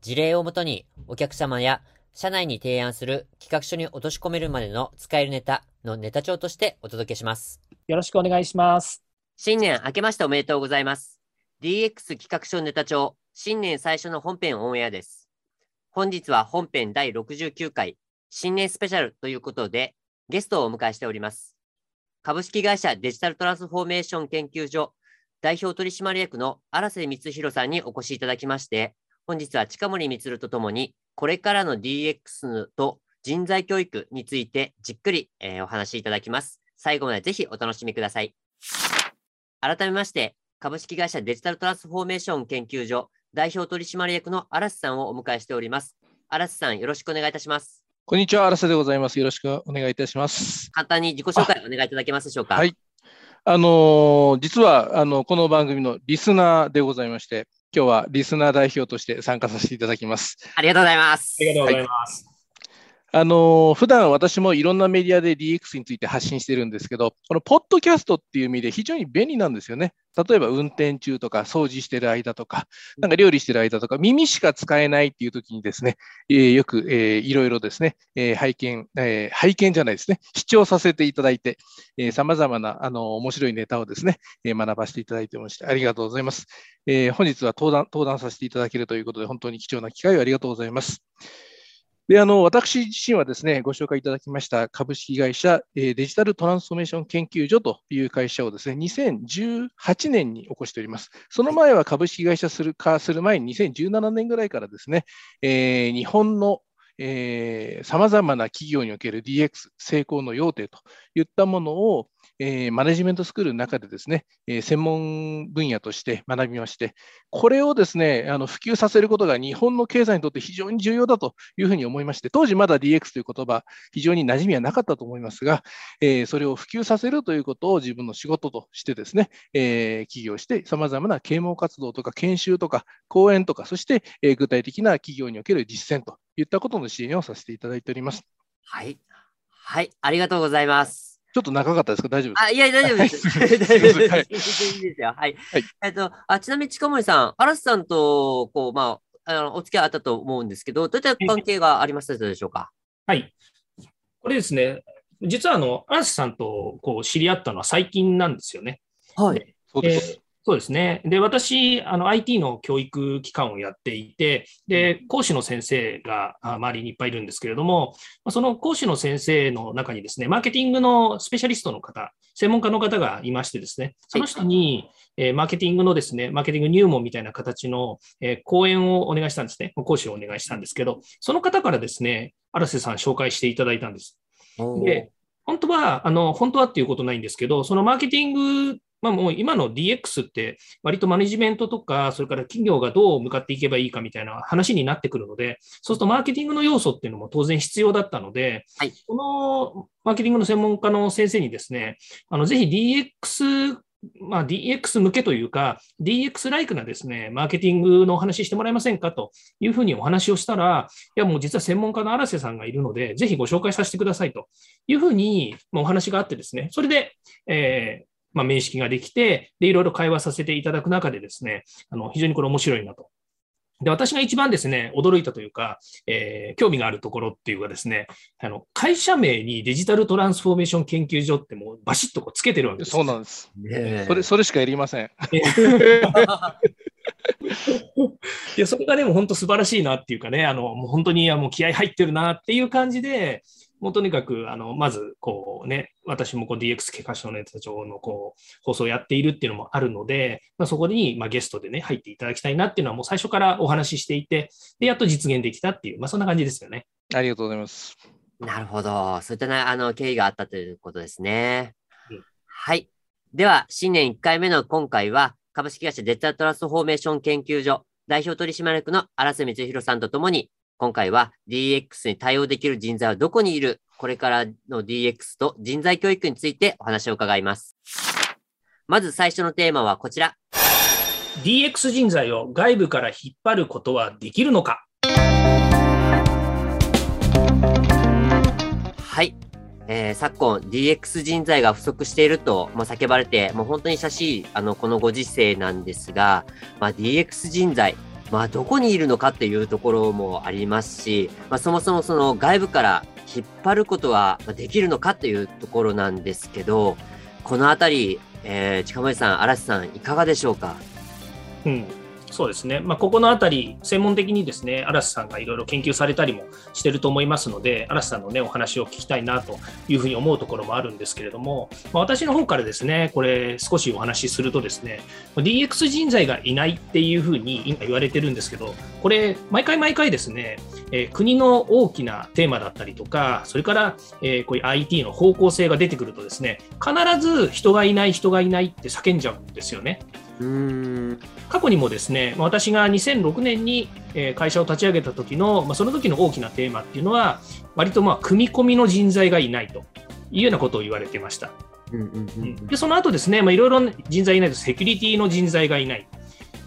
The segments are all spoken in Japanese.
事例をもとにお客様や社内に提案する企画書に落とし込めるまでの使えるネタのネタ帳としてお届けします。よろしくお願いします新年明けましておめでとうございます。DX 企画書ネタ帳、新年最初の本編オンエアです。本日は本編第69回、新年スペシャルということで、ゲストをお迎えしております。株式会社デジタルトランスフォーメーション研究所代表取締役の荒瀬光弘さんにお越しいただきまして、本日は近森光とともに、これからの DX と人材教育についてじっくり、えーお話しいただきます。最後までぜひお楽しみください。改めまして、株式会社デジタルトランスフォーメーション研究所代表取締役の荒瀬さんをお迎えしております。荒瀬さん、よろしくお願いいたします。こんにちは、荒瀬でございます。よろしくお願いいたします。簡単に自己紹介お願いいただけますでしょうか？はい。あのー実はあのこの番組のリスナーでございまして、今日はリスナー代表として参加させていただきます。ありがとうございます。ありがとうございます、あのー普段私もいろんなメディアで DX について発信してるんですけど、このポッドキャストっていう意味で非常に便利なんですよね。例えば運転中とか掃除してる間とか、なんか料理してる間とか、耳しか使えないっていう時にですね、えーよく、えーいろいろですね、えー拝見、えー拝見じゃないですね、視聴させていただいて、さまざまなあの面白いネタをですね、えー学ばせていただいてまして、ありがとうございます。えー本日は登壇登壇させていただけるということで、本当に貴重な機会をありがとうございます。で、あの、私自身はですね、ご紹介いただきました株式会社、えデジタルトランスフォーメーション研究所という会社をですね、2018年に起こしております。その前は株式会社する化する前に2017年ぐらいからですね、えー日本のさまざまな企業における DX 成功の要点といったものを、えーマネジメントスクールの中でですね、えー専門分野として学びまして、これをですね、あの普及させることが日本の経済にとって非常に重要だというふうに思いまして、当時まだ DX という言葉、非常に馴染みはなかったと思いますが、えーそれを普及させるということを自分の仕事としてですね、え起業して、さまざまな啓蒙活動とか研修とか講演とか、そして、え具体的な企業における実践といったことの支援をさせていただいております。はい。はい。ありがとうございます。ちょっと長かったですか大丈夫ですか？あ、いや、大丈夫です。はい大丈夫です。はい全然いいですよ。はい。はいえっと、あ、ちなみに近森さん、嵐さんと、こう、まあ、あの、お付き合いあったと思うんですけど、どういった関係がありましたでしょうか？はいこれですね実はあの嵐さんとこう知り合ったのは最近なんですよねはい。そうです。えーそうですね。で、私、あの IT の教育機関をやっていて、で、講師の先生があ周りにいっぱいいるんですけれども、まあその講師の先生の中にですね、マーケティングのスペシャリストの方、専門家の方がいましてですね、その人に、えーマーケティングのですね、マーケティング入門みたいな形の、えー講演をお願いしたんですね。講師をお願いしたんですけど、その方からですね、荒瀬さん紹介していただいたんです。で、本当は、あの、本当はっていうことないんですけど、そのマーケティング、まあもう今の DX って割とマネジメントとか、それから企業がどう向かっていけばいいかみたいな話になってくるので、そうするとマーケティングの要素っていうのも当然必要だったので、はい。このマーケティングの専門家の先生にですね、あの、ぜひ DX、まあ DX 向けというか、DX ライクなですね、マーケティングのお話ししてもらえませんかというふうにお話をしたら、いやもう実は専門家の荒瀬さんがいるので、ぜひご紹介させてくださいというふうにまあお話があってですね、それで、えーまあ、面識ができて、で、いろいろ会話させていただく中でですね、あの、非常にこれ面白いなと。で、私が一番ですね、驚いたというか、えー興味があるところっていうかですね、あの、会社名にデジタルトランスフォーメーション研究所ってもうバシッとこうつけてるわけです。そうなんです。ねえそれそれしかやりません。いや、それがでも本当素晴らしいなっていうかね、あの、もう本当にいやもう気合入ってるなっていう感じで、もうとにかく、あの、まず、こうね、私もこう DX 経過書のネタ帳のこう、放送をやっているっていうのもあるので、まあ、そこに、まあ、ゲストでね、入っていただきたいなっていうのはもう最初からお話ししていて、で、やっと実現できたっていう、まあ、そんな感じですよね。ありがとうございます。なるほど。そういったね、あの、経緯があったということですね。うんはい。では、新年1回目の今回は、株式会社デジタルトランスフォーメーション研究所代表取締役の荒瀬光弘さんとともに、今回は DX に対応できる人材はどこにいる？これからの DX と人材教育についてお話を伺います。まず最初のテーマはこちら。DX 人材を外部から引っ張ることはできるのか？はい。えー、昨今 DX 人材が不足していると、まあ、叫ばれて、もう本当に久しい、あの、このご時世なんですが、まあ、DX 人材、まあ、どこにいるのかっていうところもありますし、まあ、そもそもその外部から引っ張ることはできるのかっていうところなんですけど、このあたり、えー、近森さん、嵐さん、いかがでしょうか？うん、そうですね、まあ、ここのあたり、専門的にですね嵐さんがいろいろ研究されたりもしてると思いますので、嵐さんの、ね、お話を聞きたいなというふうに思うところもあるんですけれども、まあ、私の方からですねこれ、少しお話しすると、ですね DX 人材がいないっていうふうに今言われてるんですけど、これ、毎回毎回ですね、えー、国の大きなテーマだったりとか、それから、えー、こういう IT の方向性が出てくるとですね、必ず人がいない、人がいないって叫んじゃうんですよね。うん過去にもですね私が2006年に会社を立ち上げた時の、まあ、その時の大きなテーマっていうのは割とまあ組み込みの人材がいないというようなことを言われてました。でその後ですね、まあ、いろいろ人材いないとセキュリティの人材がいない。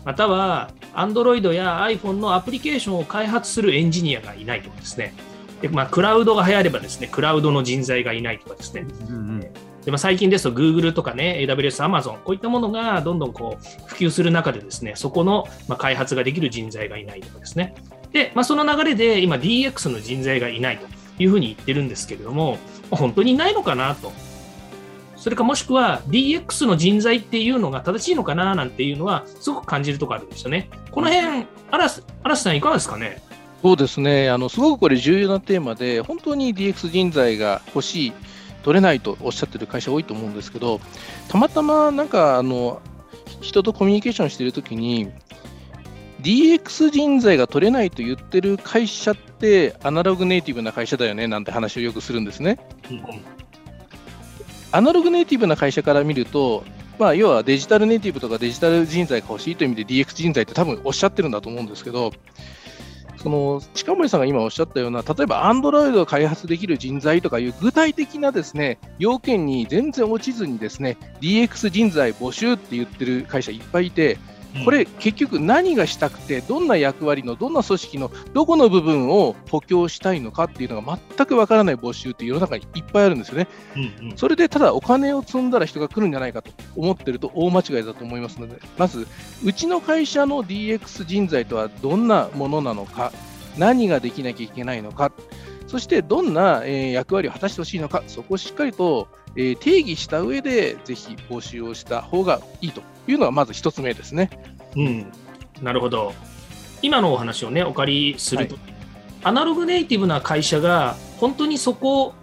または Android や iPhone のアプリケーションを開発するエンジニアがいないとかですね。でまあ、クラウドが流行ればですね、クラウドの人材がいないとかですね。うんうんでまあ、最近ですと Google とかね、AWS、Amazon、こういったものがどんどんこう普及する中でですね、そこのまあ開発ができる人材がいないとかですね。で、まあ、その流れで今 DX の人材がいないというふうに言ってるんですけれども、本当にいないのかなと。それかもしくは DX の人材っていうのが正しいのかななんていうのはすごく感じるところあるんですよね。この辺、嵐さんいかがですかね？そうですねあの、すごくこれ重要なテーマで、本当に DX 人材が欲しい取れないとおっしゃってる会社多いと思うんですけど、たまたまなんかあの人とコミュニケーションしてるときに、DX 人材が取れないと言ってる会社って、アナログネイティブな会社だよねなんて話をよくするんですね。アナログネイティブな会社から見ると、まあ、要はデジタルネイティブとかデジタル人材が欲しいという意味で DX 人材って多分おっしゃってるんだと思うんですけど、その近森さんが今おっしゃったような、例えばアンドロイドを開発できる人材とかいう具体的なですね要件に全然落ちずにですね DX 人材募集って言ってる会社いっぱいいて、これ、結局何がしたくて、どんな役割の、どんな組織のどこの部分を補強したいのかっていうのが全くわからない募集って世の中にいっぱいあるんですよね。うんうん、それでただお金を積んだら人が来るんじゃないかと思ってると大間違いだと思いますので、まず、うちの会社の DX 人材とはどんなものなのか、何ができなきゃいけないのか、そしてどんな、えー、役割を果たしてほしいのか、そこをしっかりと、えー、定義した上で、ぜひ募集をした方がいいというのがまず1つ目ですね。うん、なるほど。今のお話をね、お借りすると、はい、アナログネイティブな会社が本当にそこを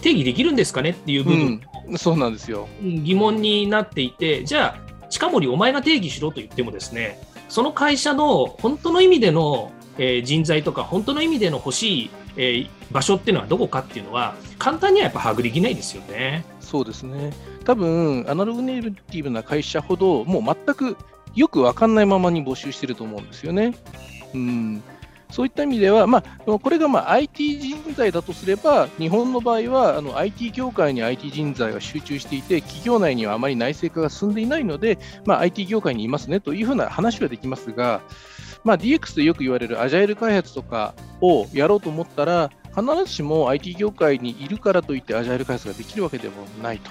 定義できるんですかねっていう部分、うん、そうなんですよ疑問になっていて、じゃあ、近森、お前が定義しろと言ってもですね、その会社の本当の意味での、えー、人材とか、本当の意味での欲しい、えー、場所っていうのはどこかっていうのは、簡単にはやっぱ把握できないですよね。そうですね多分アナログネイティブな会社ほど、もう全くよく分かんないままに募集してると思うんですよね。うんそういった意味では、まあ、これがまあ IT 人材だとすれば、日本の場合はあの IT 業界に IT 人材が集中していて、企業内にはあまり内製化が進んでいないので、まあ、IT 業界にいますねというふうな話はできますが、まあ、DX とよく言われるアジャイル開発とかをやろうと思ったら、必ずしも IT 業界にいるからといってアジャイル開発ができるわけでもないと。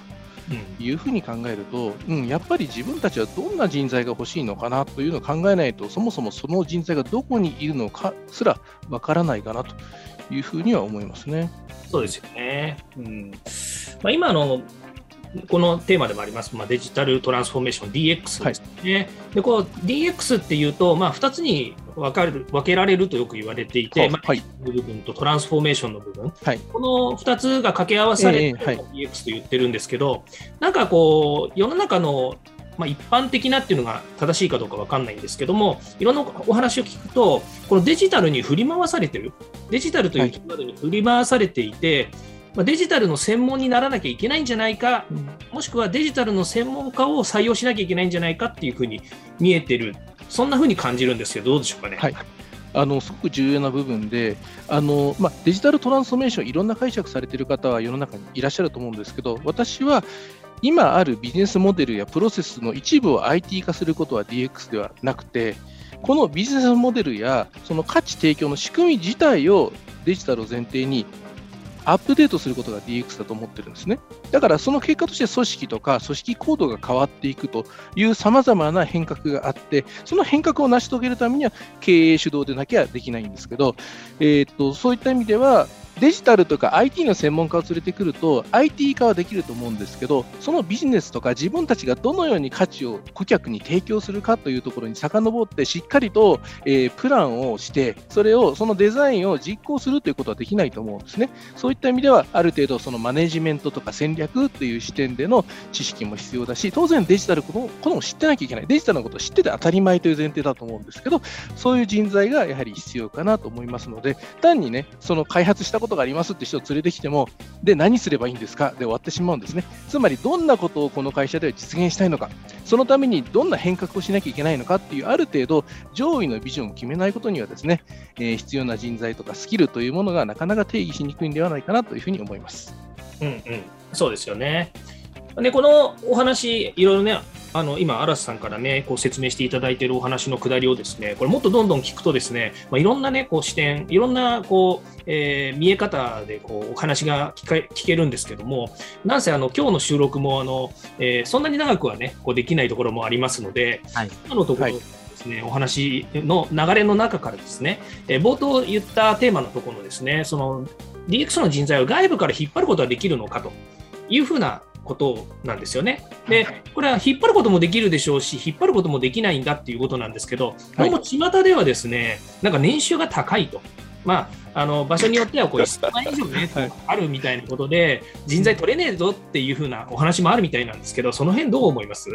いうふうに考えると、うん、やっぱり自分たちはどんな人材が欲しいのかなというのを考えないと、そもそもその人材がどこにいるのかすらわからないかなというふうには思いますね。そうですよね。うんまあ、今のこのテーマでもあります、まあ、デジタルトランスフォーメーション DX ですね。はい、でこう DX っていうと、まあ、2つに分かる分けられるとよく言われていて、まあ、はい、部分とトランスフォーメーションの部分、はい、この2つが掛け合わされて、DX と言ってるんですけど、なんかこう、世の中のまあ、一般的なっていうのが正しいかどうか分かんないんですけども、いろんなお話を聞くと、このデジタルに振り回されてる、デジタルというキーワードに振り回されていて、まあ、デジタルの専門にならなきゃいけないんじゃないか、もしくはデジタルの専門家を採用しなきゃいけないんじゃないかっていうふうに見えてる。そんなふうに感じるんですけど、どうでしょうかね。はい。あのすごく重要な部分であの、まあ、デジタルトランスフォーメーション、いろんな解釈されている方は世の中にいらっしゃると思うんですけど、私は今あるビジネスモデルやプロセスの一部を IT 化することは DX ではなくて、このビジネスモデルやその価値提供の仕組み自体をデジタルを前提にアップデートすることが DX だと思ってるんですね。だからその結果として組織とか組織行動が変わっていくというさまざまな変革があって、その変革を成し遂げるためには経営主導でなきゃできないんですけど、えー、っとそういった意味では、デジタルとか IT の専門家を連れてくると IT 化はできると思うんですけどそのビジネスとか自分たちがどのように価値を顧客に提供するかというところに遡ってしっかりと、えー、プランをしてそれをそのデザインを実行するということはできないと思うんですね。そういった意味ではある程度そのマネジメントとか戦略という視点での知識も必要だし当然デジタルこのことも知ってなきゃいけない。デジタルのことを知ってて当たり前という前提だと思うんですけどそういう人材がやはり必要かなと思いますので単にねその開発したことがありますって人を連れてきても、で、何すればいいんですか？で終わってしまうんですね。つまり、どんなことをこの会社では実現したいのか、そのためにどんな変革をしなきゃいけないのか？っていう、ある程度、上位のビジョンを決めないことにはですね、えー、必要な人材とかスキルというものがなかなか定義しにくいんではないかなというふうに思います。うんうん、そうですよね。で、このお話、いろいろね、あの今、嵐さんからね、こう説明していただいているお話のくだりをですね、これもっとどんどん聞くとですね、まあ、いろんなね、こう視点、いろんなこう、えー、見え方でこうお話が聞けるんですけども、なんせあの今日の収録もあの、えー、そんなに長くはね、こうできないところもありますので、はい、今のところ、ですね、お話の流れの中からですね、えー、冒頭言ったテーマのところのですね、その DX の人材を外部から引っ張ることができるのかというふうなことなんですよね。で、これは引っ張ることもできるでしょうし、引っ張ることもできないんだっていうことなんですけど、どうも巷ではですね、なんか年収が高いと。まあ、あの場所によってはこう1000万以上ね、はい、あるみたいなことで、人材取れねえぞっていうふうなお話もあるみたいなんですけど、その辺どう思います？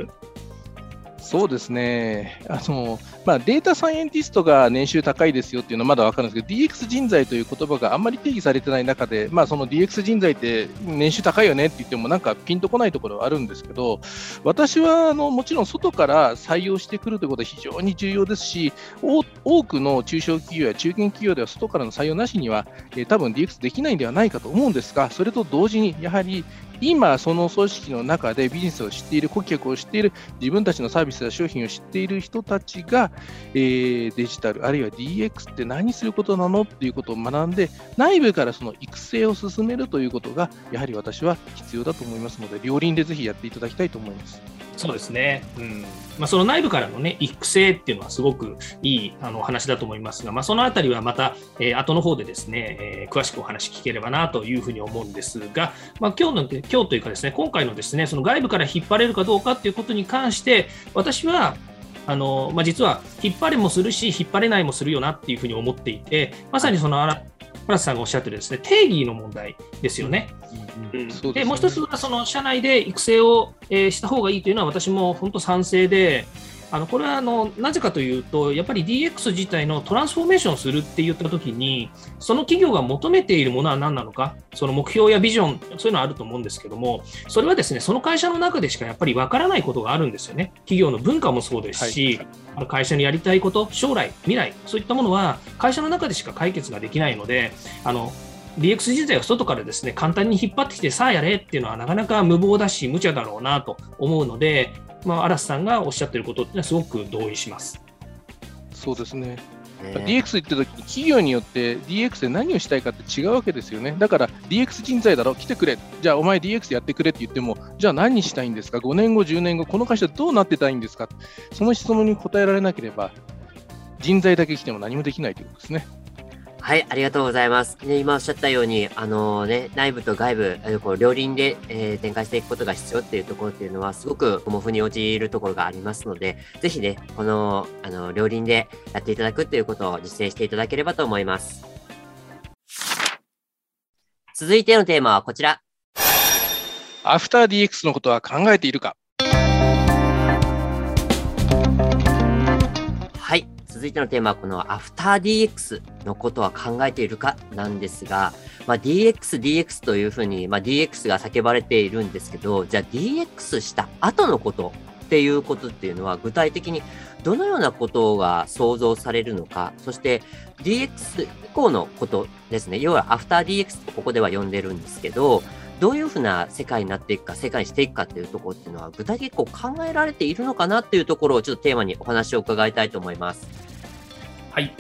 そうですね。あの、まあ、データサイエンティストが年収高いですよっていうのはまだ分かるんですけど、DX 人材という言葉があんまり定義されてない中で、まあ、その DX 人材って年収高いよねって言っても、なんかピンとこないところはあるんですけど、私はあのもちろん外から採用してくるということは非常に重要ですし、多くの中小企業や中堅企業では外からの採用なしには、えー、多分 DX できないんではないかと思うんですが、それと同時に、やはり今、その組織の中でビジネスを知っている、顧客を知っている、自分たちのサービスや商品を知っている人たちが、えー、デジタル、あるいは DX って何することなのっていうことを学んで、内部からその育成を進めるということが、やはり私は必要だと思いますので、両輪でぜひやっていただきたいと思います。そうですね、うん。まあ、その内部からの、ね、育成っていうのはすごくいいあの話だと思いますが、まあ、そのあたりはまた、えー、後の方でですね、えー、詳しくお話聞ければなというふうに思うんですが、まあ、今日の今日というかですね今回のですねその外部から引っ張れるかどうかっていうことに関して私はあのまあ、実は引っ張れもするし引っ張れないもするよなっていうふうに思っていてまさにその原田さんがおっしゃってるですね定義の問題ですよね。でもう一つはその社内で育成を、えー、した方がいいというのは私も本当賛成で、あのこれはあのなぜかというと、やっぱり DX 自体のトランスフォーメーションするって言ったときに、その企業が求めているものは何なのか、その目標やビジョン、そういうのはあると思うんですけども、それはですね、その会社の中でしかやっぱりわからないことがあるんですよね。企業の文化もそうですし、はい、会社のやりたいこと、将来、未来、そういったものは会社の中でしか解決ができないので、あの DX 人材を外からですね簡単に引っ張ってきてさあやれっていうのはなかなか無謀だし無茶だろうなと思うので、まあ、嵐さんがおっしゃってることっていうのはすごく同意します。そうですね。DX 言ってるとき企業によって DX で何をしたいかって違うわけですよね。だから DX 人材だろ、来てくれ。じゃあお前 DX やってくれって言っても、じゃあ何したいんですか ?5 年後、10年後、この会社どうなってたいんですか？その質問に答えられなければ、人材だけ来ても何もできないということですね。はい、ありがとうございます。ね、今おっしゃったように、あのね、内部と外部、こう両輪で、えー、展開していくことが必要っていうところっていうのは、すごく模倣に陥るところがありますので、ぜひね、この、あの、両輪でやっていただくっていうことを実践していただければと思います。続いてのテーマはこちら。アフター DX のことは考えているか？続いてのテーマはこのアフター DX のことは考えているかなんですが、まあ、DX、DX というふうに、まあ、DX が叫ばれているんですけど、じゃあ DX した後のことっていうことっていうのは具体的にどのようなことが想像されるのか、そして DX 以降のことですね、要はアフター DX とここでは呼んでるんですけど、どういうふうな世界になっていくか、世界にしていくかっていうところっていうのは、具体的に考えられているのかなっていうところをちょっとテーマにお話を伺いたいと思います。はい。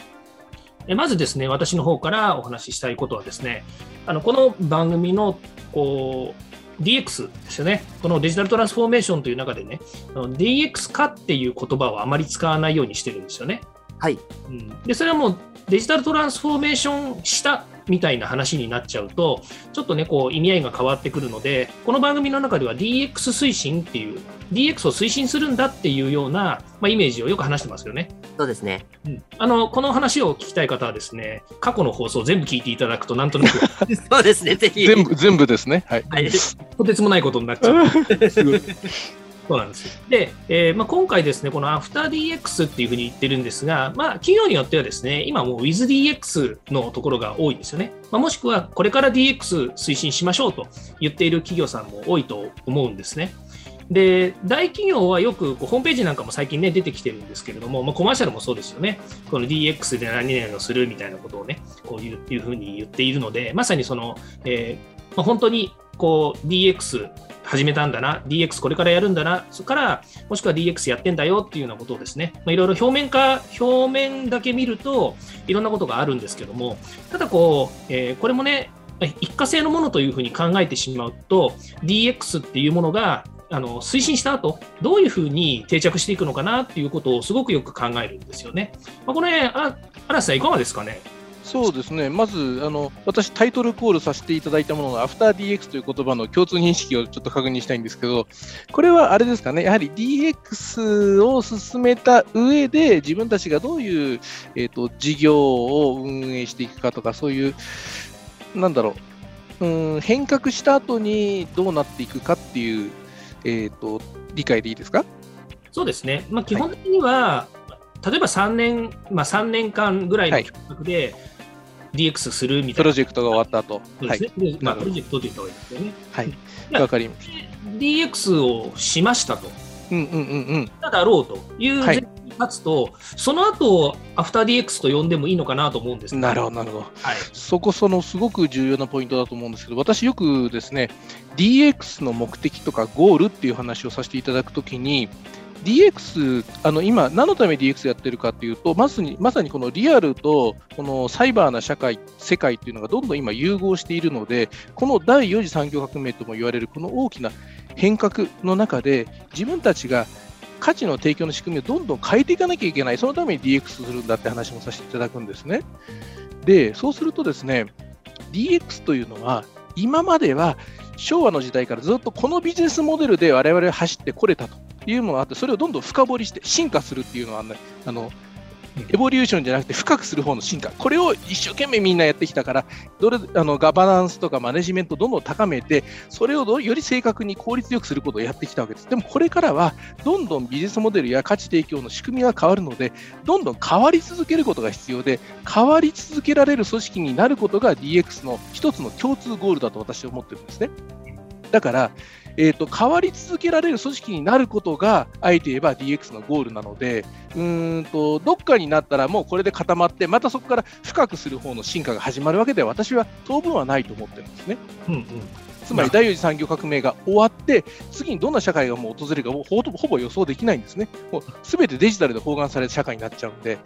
まずですね、私の方からお話ししたいことはですね、あのこの番組のこう DX ですよね、このデジタルトランスフォーメーションという中でね、DX 化っていう言葉をあまり使わないようにしてるんですよね。はい、うん、でそれはもうデジタルトランスフォーメーションしたみたいな話になっちゃうと、ちょっとね、こう意味合いが変わってくるので、この番組の中では DX 推進っていう、DX を推進するんだっていうような、まあ、イメージをよく話してますよね。そうですね。うん、あのこの話を聞きたい方はですね、過去の放送全部聞いていただくと、なんとなく そうですね、ぜひ。全部全部ですね。はい。はい、とてつもないことになっちゃう。そうなんですで、えーまあ、今回ですね、このアフター DX っていうふうに言ってるんですが、まあ、企業によってはですね、今もう WithDX のところが多いんですよね。まあ、もしくは、これから DX 推進しましょうと言っている企業さんも多いと思うんですね。で、大企業はよくこうホームページなんかも最近ね、出てきてるんですけれども、まあ、コマーシャルもそうですよね。この DX で何々をするみたいなことをね、こういういうふうに言っているので、まさにその、えーまあ、本当にこう DX 始めたんだな、DX これからやるんだな、そこから、もしくは DX やってんだよっていうようなことをですね、まあ、いろいろ表面化、表面だけ見ると、いろんなことがあるんですけども、ただこう、えー、これもね、一過性のものというふうに考えてしまうと、DX っていうものがあの推進した後どういうふうに定着していくのかなっていうことをすごくよく考えるんですよね。まあ、これ、あ嵐さん、いかがですかね？そうですね、まずあの私、タイトルコールさせていただいたものの、アフター DX という言葉の共通認識をちょっと確認したいんですけど、これはあれですかね、やはり DX を進めた上で、自分たちがどういう、えーと、事業を運営していくかとか、そういう、なんだろう、うん変革した後にどうなっていくかっていう、えーと、理解でいいですか？そうですね、まあ、基本的には、はい、例えば3年、まあ、3年間ぐらいの計画で、はい DX するみたいな。プロジェクトが終わった後。そうですね。はい、まあ、プロジェクトと言った方がいいですよね。はい。わかります。DX をしましたと。うんうんうんうん。ただろうという前提に立つと、はい、その後、アフター DX と呼んでもいいのかなと思うんですなるほど、なるほど。はい。そこ、そのすごく重要なポイントだと思うんですけど、私よくですね、DX の目的とかゴールっていう話をさせていただくときに、DX、あの今、何のために DX やってるかっていうと、まさにまさにこのリアルとこのサイバーな社会、世界っていうのがどんどん今融合しているので、この第4次産業革命とも言われるこの大きな変革の中で、自分たちが価値の提供の仕組みをどんどん変えていかなきゃいけない、そのために DX するんだって話もさせていただくんですね。で、そうするとですね、DX というのは、今までは昭和の時代からずっとこのビジネスモデルで我々は走ってこれたというものがあって、それをどんどん深掘りして進化するっていうのは、ね、あのエボリューションじゃなくて深くする方の進化、これを一生懸命みんなやってきたから、どれあのガバナンスとかマネジメントをどんどん高めて、それをより正確に効率よくすることをやってきたわけです。でもこれからは、どんどんビジネスモデルや価値提供の仕組みが変わるので、どんどん変わり続けることが必要で、変わり続けられる組織になることが DX の一つの共通ゴールだと私は思ってるんですね。だから、えーと、変わり続けられる組織になることが、あえて言えば DX のゴールなので、うんとどっかになったらもうこれで固まって、またそこから深くする方の進化が始まるわけでは、私は当分はないと思ってるんですね。うんうんつまり第4次産業革命が終わって、次にどんな社会がもう訪れるかほほぼ予想できないんですね。もう全てデジタルで包含された社会になっちゃうんで、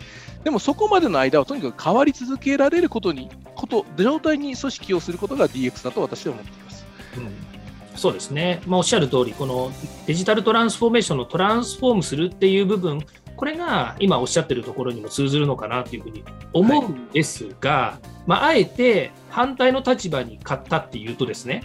でもそこまでの間はとにかく変わり続けられることに、こと、状態に組織をすることが DX だと私は思っています。うんそうですね、まあ、おっしゃる通り、このデジタルトランスフォーメーションのトランスフォームするっていう部分、これが今おっしゃってるところにも通ずるのかなというふうに思うんですが、はい、まあ、あえて反対の立場に勝ったっていうとですね、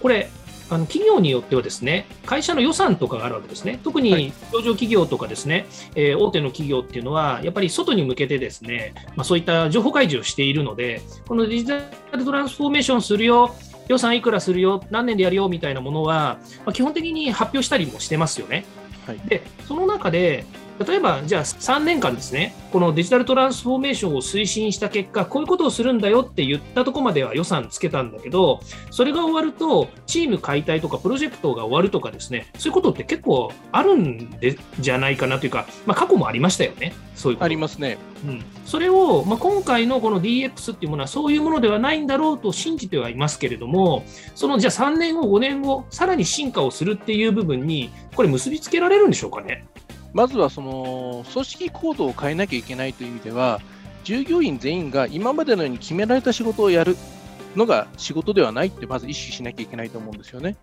これ、あの企業によってはですね会社の予算とかがあるわけですね、特に上場企業とかですね、はい、えー、大手の企業っていうのは、やっぱり外に向けてですね、まあ、そういった情報開示をしているので、このデジタルトランスフォーメーションするよ、予算いくらするよ、何年でやるよみたいなものは、まあ、基本的に発表したりもしてますよね。はい、でその中で例えば、じゃあ3年間ですね、このデジタルトランスフォーメーションを推進した結果、こういうことをするんだよって言ったところまでは予算つけたんだけど、それが終わると、チーム解体とかプロジェクトが終わるとかですね、そういうことって結構あるんでじゃないかなというか、まあ、過去もありましたよね、そういうこと。ありますね。うん、それを、まあ、今回のこの DX っていうものはそういうものではないんだろうと信じてはいますけれども、そのじゃあ3年後、5年後、さらに進化をするっていう部分に、これ、結びつけられるんでしょうかね。まずはその組織行動を変えなきゃいけないという意味では、従業員全員が今までのように決められた仕事をやるのが仕事ではないって、まず意識しなきゃいけないと思うんですよね。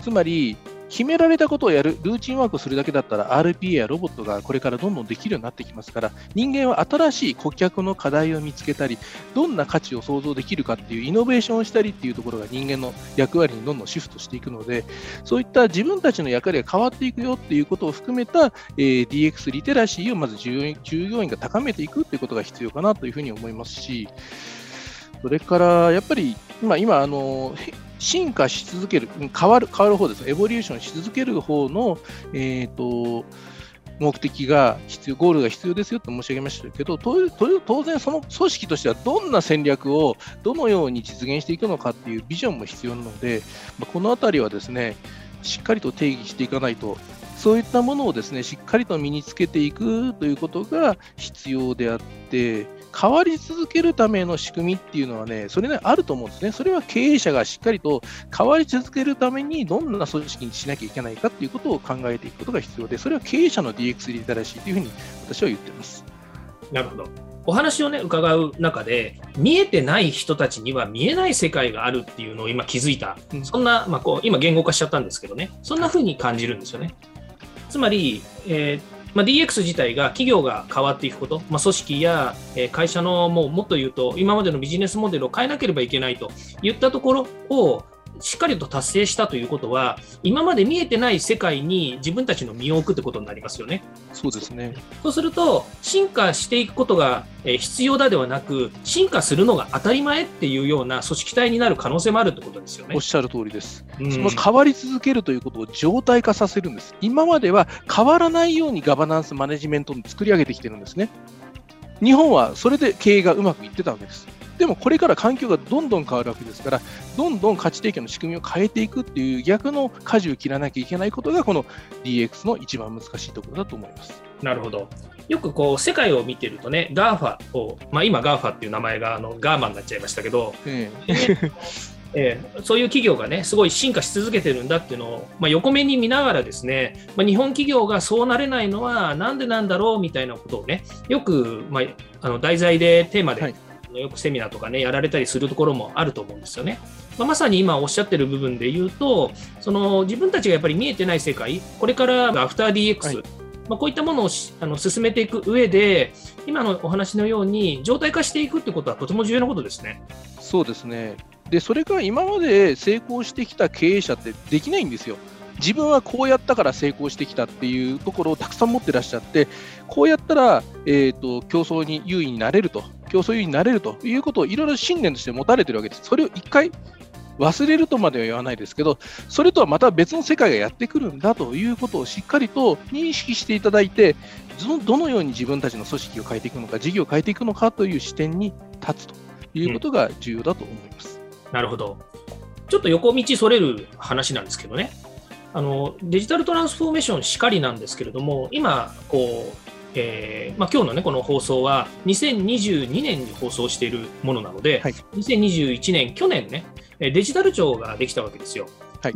つまり、決められたことをやる、ルーチンワークをするだけだったら RPA やロボットがこれからどんどんできるようになってきますから、人間は新しい顧客の課題を見つけたり、どんな価値を想像できるかっていうイノベーションをしたりっていうところが人間の役割にどんどんシフトしていくので、そういった自分たちの役割が変わっていくよっていうことを含めた、えー、DX リテラシーをまず従業員が高めていくっていうことが必要かなというふうに思いますし、それからやっぱり今、今あの進化し続ける、変わる変わる方です、エボリューションし続ける方の、えーと、目的が必要、ゴールが必要ですよと申し上げましたけど、当然、その組織としてはどんな戦略をどのように実現していくのかっていうビジョンも必要なので、このあたりはですね、しっかりと定義していかないと、そういったものをですねしっかりと身につけていくということが必要であって、変わり続けるための仕組みっていうのはね、それね、あると思うんですね。それは経営者がしっかりと変わり続けるためにどんな組織にしなきゃいけないかっていうことを考えていくことが必要で、それは経営者の DX リテラシーというふうに私は言ってます。なるほど。お話をね、伺う中で、見えてない人たちには見えない世界があるっていうのを今気づいた。うん、そんな、まあ、こう、今言語化しちゃったんですけどね、そんなふうに感じるんですよね。つまり、えーまあ、DX 自体が企業が変わっていくこと、まあ、組織や会社のもうもっと言うと今までのビジネスモデルを変えなければいけないといったところをしっかりと達成したということは、今まで見えてない世界に自分たちの身を置くってことになりますよね。そうですね。そうすると、進化していくことが必要だではなく、進化するのが当たり前っていうような組織体になる可能性もあるってことですよね。おっしゃる通りです。うん、その変わり続けるということを常態化させるんです。今までは変わらないようにガバナンスマネジメントを作り上げてきてるんですね。日本はそれで経営がうまくいってたわけです。でもこれから環境がどんどん変わるわけですから、どんどん価値提供の仕組みを変えていくっていう逆の舵を切らなきゃいけないことが、この DX の一番難しいところだと思います。なるほど。よくこう世界を見てるとね、GAFA を、まあ、今 GAFA っていう名前があのガーマンになっちゃいましたけど、えええー、そういう企業がね、すごい進化し続けてるんだっていうのを、まあ、横目に見ながらですね、まあ、日本企業がそうなれないのはなんでなんだろうみたいなことをね、よく、まあ、あの題材でテーマでよくセミナーとかね、やられたりするところもあると思うんですよね。まあ、まさに今おっしゃってる部分で言うと、その自分たちがやっぱり見えてない世界、これからアフター DX、はい、まあ、こういったものをあの進めていく上で、今のお話のように、状態化していくってことはとても重要なことですね。そうですね。で、それが今まで成功してきた経営者ってできないんですよ。自分はこうやったから成功してきたっていうところをたくさん持ってらっしゃって、こうやったら、えーと、競争に優位になれると、競争優位になれるということをいろいろ信念として持たれてるわけです。それを一回忘れるとまでは言わないですけど、それとはまた別の世界がやってくるんだということをしっかりと認識していただいて、どのように自分たちの組織を変えていくのか、事業を変えていくのかという視点に立つということが重要だと思います。うん、なるほど。ちょっと横道それる話なんですけどね。あのデジタルトランスフォーメーションしかりなんですけれども、今、こうえーまあ、今日の、ね、この放送は2022年に放送しているものなので、はい、2021年、去年ね、デジタル庁ができたわけですよ。はい、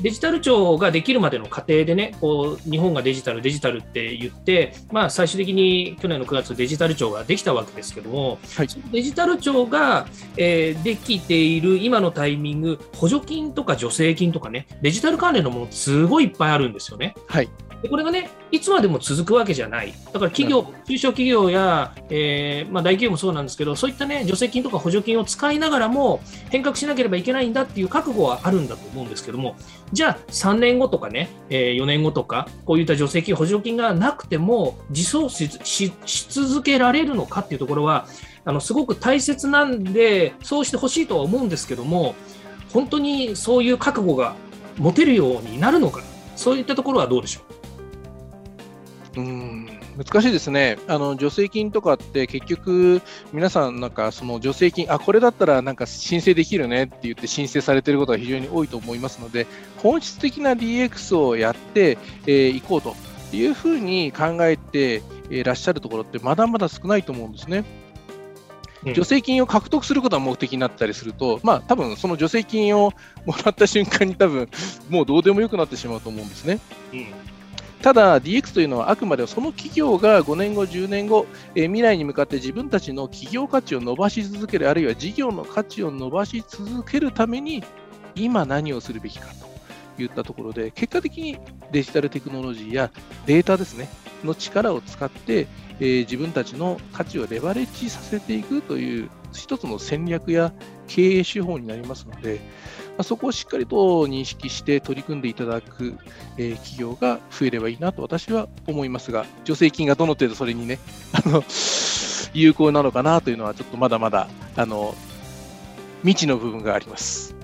デジタル庁ができるまでの過程でね、こう日本がデジタル、デジタルって言って、まあ、最終的に去年の9月、デジタル庁ができたわけですけども、はい、デジタル庁が、えー、できている今のタイミング、補助金とか助成金とかね、デジタル関連のもの、すごいいっぱいあるんですよね。はいでこれがね、いつまでも続くわけじゃない。だから企業、中小企業や、えーまあ、大企業もそうなんですけど、そういったね、助成金とか補助金を使いながらも変革しなければいけないんだっていう覚悟はあるんだと思うんですけども、じゃあ3年後とかね、えー、4年後とか、こういった助成金、補助金がなくても、自走し続けられるのかっていうところは、あのすごく大切なんで、そうしてほしいとは思うんですけども、本当にそういう覚悟が持てるようになるのか、そういったところはどうでしょう？うん難しいですね。あの助成金とかって結局皆さんなんかその助成金あこれだったらなんか申請できるねって言って申請されていることが非常に多いと思いますので本質的な DX をやってい、えー、こうというふうに考えていらっしゃるところってまだまだ少ないと思うんですね。助成金を獲得することが目的になったりすると、まあ多分その助成金をもらった瞬間に多分もうどうでもよくなってしまうと思うんですね。うんただ、DX というのはあくまでその企業が5年後、10年後、えー、未来に向かって自分たちの企業価値を伸ばし続ける、あるいは事業の価値を伸ばし続けるために、今何をするべきかといったところで、結果的にデジタルテクノロジーやデータですね、の力を使って、えー、自分たちの価値をレバレッジさせていくという一つの戦略や経営手法になりますので、あ、そこをしっかりと認識して取り組んでいただく、えー、企業が増えればいいなと私は思いますが、助成金がどの程度それにね、あの有効なのかなというのは、ちょっとまだまだあの未知の部分があります。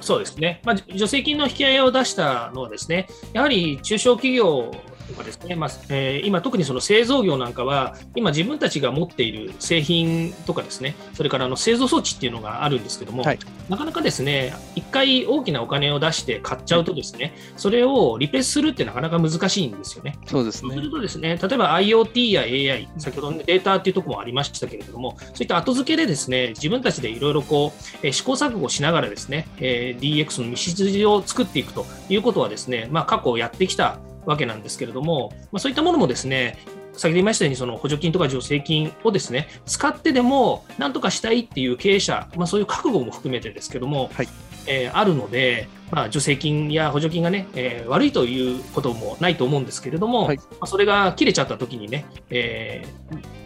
そうですね、まあ、助成金の引き上げを出したのはですね、やはり中小企業とかですね、まあえー、今、特にその製造業なんかは、今、自分たちが持っている製品とかですね、それからあの製造装置っていうのがあるんですけども、はい、なかなかですね、一回大きなお金を出して買っちゃうとですね、それをリプレスするってなかなか難しいんですよね。そうですね。するとですね、例えば IoT や AI、先ほど、ね、データっていうところもありましたけれども、そういった後付けでですね、自分たちでいろいろこう、えー、試行錯誤しながらですね、えー、DX の道筋を作っていくということはですね、まあ、過去やってきたわけなんですけれども、まあ、そういったものもですね、先ほど言いましたように、その補助金とか助成金をですね、使ってでもなんとかしたいっていう経営者、まあ、そういう覚悟も含めてですけども、はい、えー、あるので、まあ、助成金や補助金がね、えー、悪いということもないと思うんですけれども、はい、まあ、それが切れちゃった時にね、え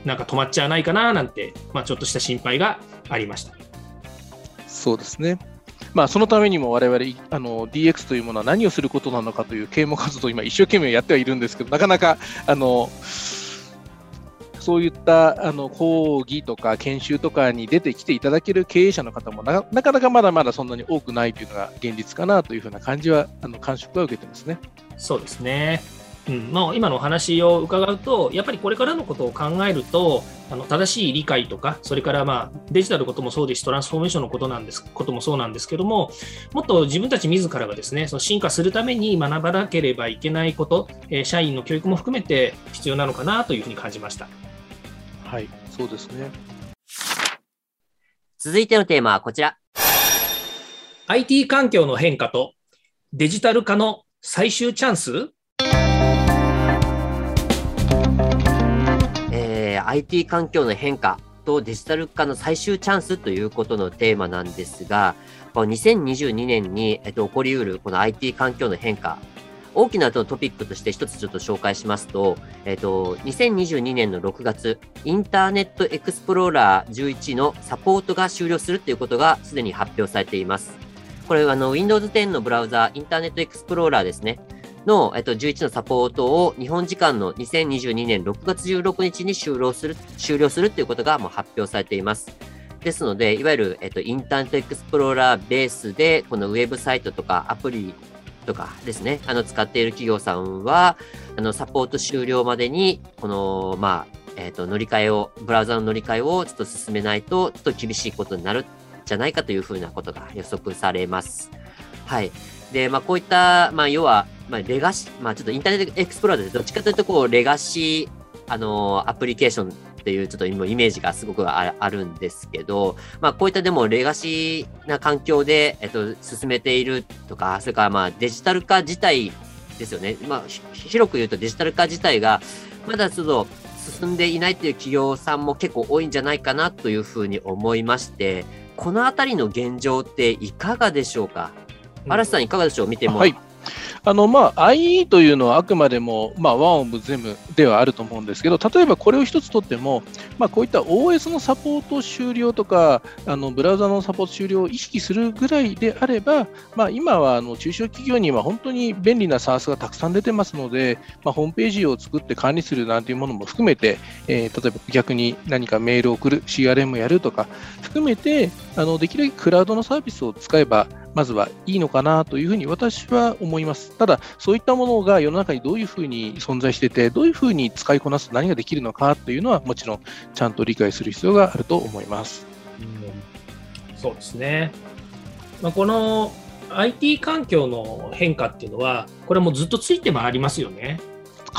ー、なんか止まっちゃわないかななんて、まあ、ちょっとした心配がありました。そうですね。まあ、そのためにも我々あの DX というものは何をすることなのかという啓蒙活動を今一生懸命やってはいるんですけどなかなかあのそういったあの講義とか研修とかに出てきていただける経営者の方もなかなかまだまだそんなに多くないというのが現実かなというふうな感じはあの感触は受けてますね。そうですね。うんまあ、今のお話を伺うと、やっぱりこれからのことを考えると、あの正しい理解とか、それからまあデジタルのこともそうですし、トランスフォーメーションのことなんですこともそうなんですけども、もっと自分たち自らがですね、その進化するために学ばなければいけないこと、えー、社員の教育も含めて必要なのかなというふうに感じました。はい、そうですね。続いてのテーマはこちら。IT 環境の変化とデジタル化の最終チャンス IT 環境の変化とデジタル化の最終チャンスということのテーマなんですが、この2022年に、起こりうるこの IT 環境の変化、大きなトピックとして一つちょっと紹介しますと、えっと、2022年の6月、インターネットエクスプローラー11のサポートが終了するということがすでに発表されています。これ、あの、Windows 10のブラウザ、インターネットエクスプローラーですね。の、えっと、11のサポートを日本時間の2022年6月16日に終了する、終了するということがもう発表されています。ですので、いわゆる、えっと、インターネットエクスプローラーベースで、このウェブサイトとかアプリとかですね、あの、使っている企業さんは、あの、サポート終了までに、この、まあ、えっ、と、乗り換えを、ブラウザの乗り換えをちょっと進めないと、ちょっと厳しいことになるんじゃないかというふうなことが予測されます。はい。で、まあ、こういった、まあ、要は、まあ、レガシ、まあ、ちょっとインターネットエクスプローラーでどっちかというと、こう、レガシー、あの、アプリケーションっていうちょっと今イメージがすごくあるんですけど、まあこういったでもレガシーな環境で、えっと、進めているとか、それからまあデジタル化自体ですよね。まあ広く言うとデジタル化自体がまだちょっと進んでいないっていう企業さんも結構多いんじゃないかなというふうに思いまして、このあたりの現状っていかがでしょうか？嵐さんいかがでしょう？見ても。はい。あのまあ、IE というのはあくまでも、まあ、ワンオブゼムではあると思うんですけど、例えばこれを一つとっても、まあ、こういった OS のサポート終了とか、あのブラウザのサポート終了を意識するぐらいであれば、まあ、今はあの中小企業には本当に便利な SARS がたくさん出てますので、まあ、ホームページを作って管理するなんていうものも含めて、えー、例えば逆に何かメールを送る、CRM をやるとか、含めて、あのできるだけクラウドのサービスを使えば、まずはいいのかなというふうに私は思います。ただ、そういったものが世の中にどういうふうに存在してて、どういうふうに使いこなすと何ができるのかというのは、もちろんちゃんと理解する必要があると思います。うん、そうですね。まあ、この IT 環境の変化っていうのは、これもずっとついて回りますよね。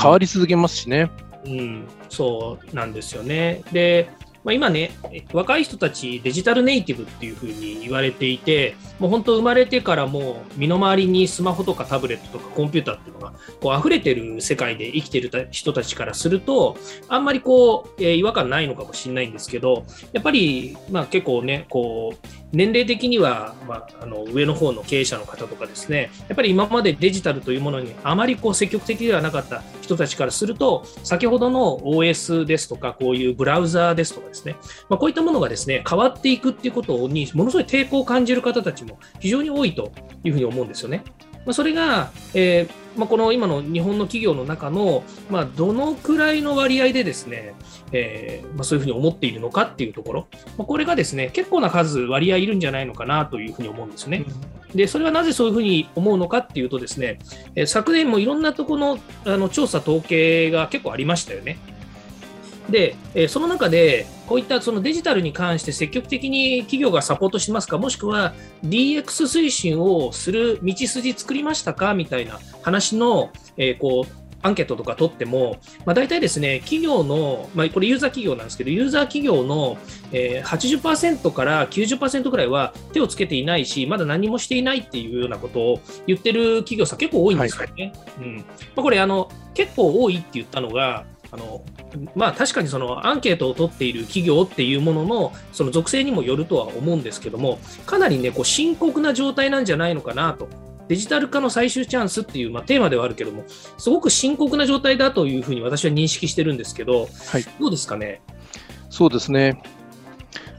変わり続けますしね。うん、そうなんですよね。で、まあ、今ね、若い人たちデジタルネイティブっていうふうに言われていて、もう本当生まれてからもう身の回りにスマホとかタブレットとかコンピューターっていうのがこう溢れてる世界で生きてる人たちからすると、あんまりこう、えー、違和感ないのかもしれないんですけど、やっぱり、まあ結構ね、こう、年齢的には、まあ、あの上の方の経営者の方とかですね、やっぱり今までデジタルというものにあまりこう積極的ではなかった人たちからすると、先ほどの OS ですとか、こういうブラウザーですとかですね、まあ、こういったものがですね、変わっていくっていうことに、ものすごい抵抗を感じる方たちも非常に多いというふうに思うんですよね。まあ、それが、えーまあ、この今の日本の企業の中の、まあ、どのくらいの割合でですね、えーまあ、そういうふうに思っているのかっていうところ、まあ、これがですね結構な数割合いるんじゃないのかなというふうに思うんですね。でそれはなぜそういうふうに思うのかっていうとですね、えー、昨年もいろんなところのあの調査統計が結構ありましたよね。で、えその中で、こういったそのデジタルに関して積極的に企業がサポートしますか、もしくは DX 推進をする道筋作りましたかみたいな話の、えこうアンケートとか取っても、まあ、大体ですね、企業の、まあ、これユーザー企業なんですけど、ユーザー企業の、えー、80%から90%ぐらいは手をつけていないし、まだ何もしていないっていうようなことを言ってる企業さん結構多いんですよね。はい、うんまあ、これあの、結構多いって言ったのが、あのまあ、確かにそのアンケートを取っている企業っていうもののその属性にもよるとは思うんですけども、かなり、ね、こう深刻な状態なんじゃないのかなと。デジタル化の最終チャンスっていう、まあ、テーマではあるけども、すごく深刻な状態だというふうに私は認識してるんですけど、はい、どうですかね？そうですね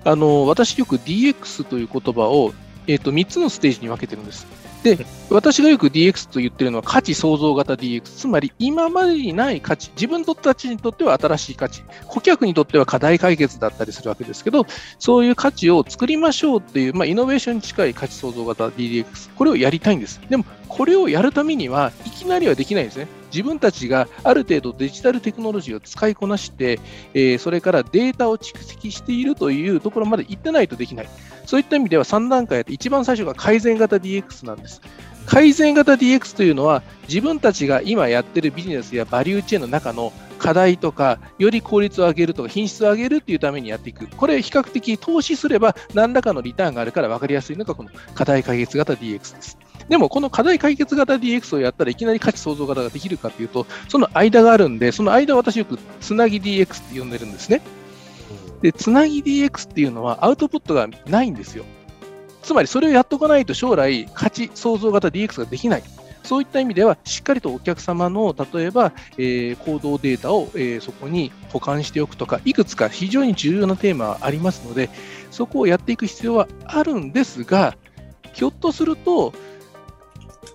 あの私、よく DX という言葉を、えーと3つのステージに分けてるんです。で、私がよく DX と言ってるのは価値創造型 DX、つまり今までにない価値、自分たちにとっては新しい価値、顧客にとっては課題解決だったりするわけですけど、そういう価値を作りましょうっていう、まあ、イノベーションに近い価値創造型 DX、これをやりたいんです。でも、これをやるためには、いきなりはできないんですね。自分たちがある程度デジタルテクノロジーを使いこなして、え、それからデータを蓄積しているというところまで行ってないとできない。そういった意味では3段階あって、一番最初が改善型 DX なんです。改善型 DX というのは、自分たちが今やってるビジネスやバリューチェーンの中の課題とか、より効率を上げるとか、品質を上げるっていうためにやっていく。これ、比較的投資すれば、何らかのリターンがあるから分かりやすいのが、この課題解決型 DX です。でも、この課題解決型 DX をやったらいきなり価値創造型ができるかというと、その間があるんで、その間を私よくつなぎ DX って呼んでるんですね。で、つなぎ DX っていうのはアウトプットがないんですよ。つまりそれをやっとかないと将来価値創造型 DX ができない。そういった意味では、しっかりとお客様の例えば、えー、行動データを、えー、そこに保管しておくとか、いくつか非常に重要なテーマはありますので、そこをやっていく必要はあるんですが、ひょっとすると、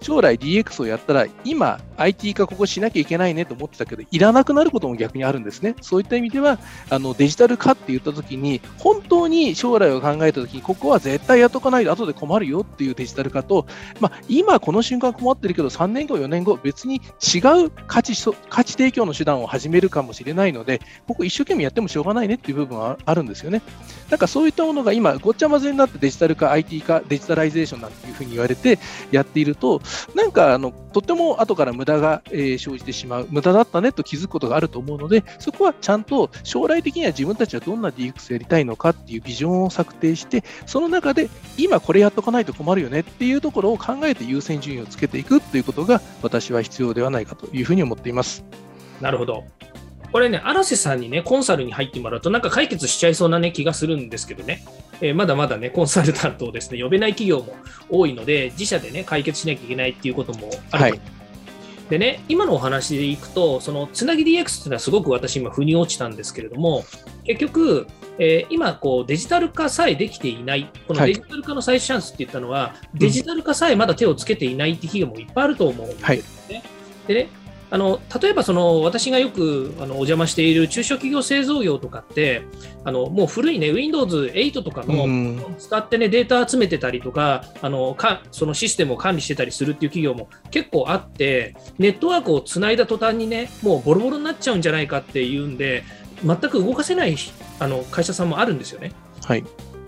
将来 DX をやったら、今、IT 化ここしなきゃいけないねと思ってたけど、いらなくなることも逆にあるんですね。そういった意味では、あのデジタル化って言ったときに、本当に将来を考えたときに、ここは絶対やっとかないと後で困るよっていうデジタル化と、まあ、今この瞬間困ってるけど、3年後、4年後、別に違う価値価値提供の手段を始めるかもしれないので、ここ一生懸命やってもしょうがないねっていう部分はあるんですよね。なんかそういったものが今、ごっちゃ混ぜになってデジタル化、IT 化、デジタライゼーションなんていうふうに言われてやっていると、なんかあのとても後から無駄が、えー、生じてしまう、無駄だったねと気づくことがあると思うので、そこはちゃんと将来的には自分たちはどんな DX やりたいのかっていうビジョンを策定して、その中で今これやっとかないと困るよねっていうところを考えて優先順位をつけていくということが私は必要ではないかというふうに思っています。なるほど。これね、荒瀬さんにね、コンサルに入ってもらうと、なんか解決しちゃいそうな、ね、気がするんですけどね、えー、まだまだね、コンサルタントをですね。呼べない企業も多いので、自社でね、解決しなきゃいけないっていうこともある、はい、でね、今のお話でいくと、そのつなぎ DX っていうのはすごく私、今、腑に落ちたんですけれども、結局、えー、今こう、デジタル化さえできていない、このデジタル化の最終チャンスって言ったのは、はい、デジタル化さえまだ手をつけていないって企業もいっぱいあると思うんですね。はい、でねあの例えばその私がよくあのお邪魔している中小企業製造業とかってあのもう古いね Windows8 とかの使ってねデータ集めてたりとかあのかそのシステムを管理してたりするっていう企業も結構あってネットワークをつないだ途端にねもうボロボロになっちゃうんじゃないかっていうんで全く動かせないあの会社さんもあるんですよね。はい。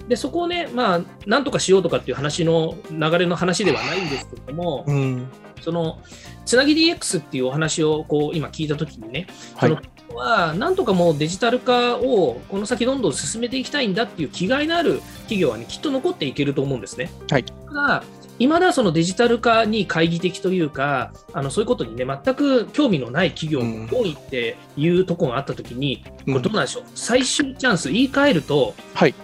でそこをね、まあ、なんとかしようとかっていう話の流れの話ではないんですけれども、うん、そのつなぎ DX っていうお話をこう今聞いたときにね、はい、そのはなんとかもうデジタル化をこの先どんどん進めていきたいんだっていう気概のある企業は、ね、きっと残っていけると思うんですね。はい、ただいまだそのデジタル化に懐疑的というか、あのそういうことにね、全く興味のない企業も多いっていうところがあったときに、うん、これどうなんでしょう、最終チャンス、言い換えると、はい。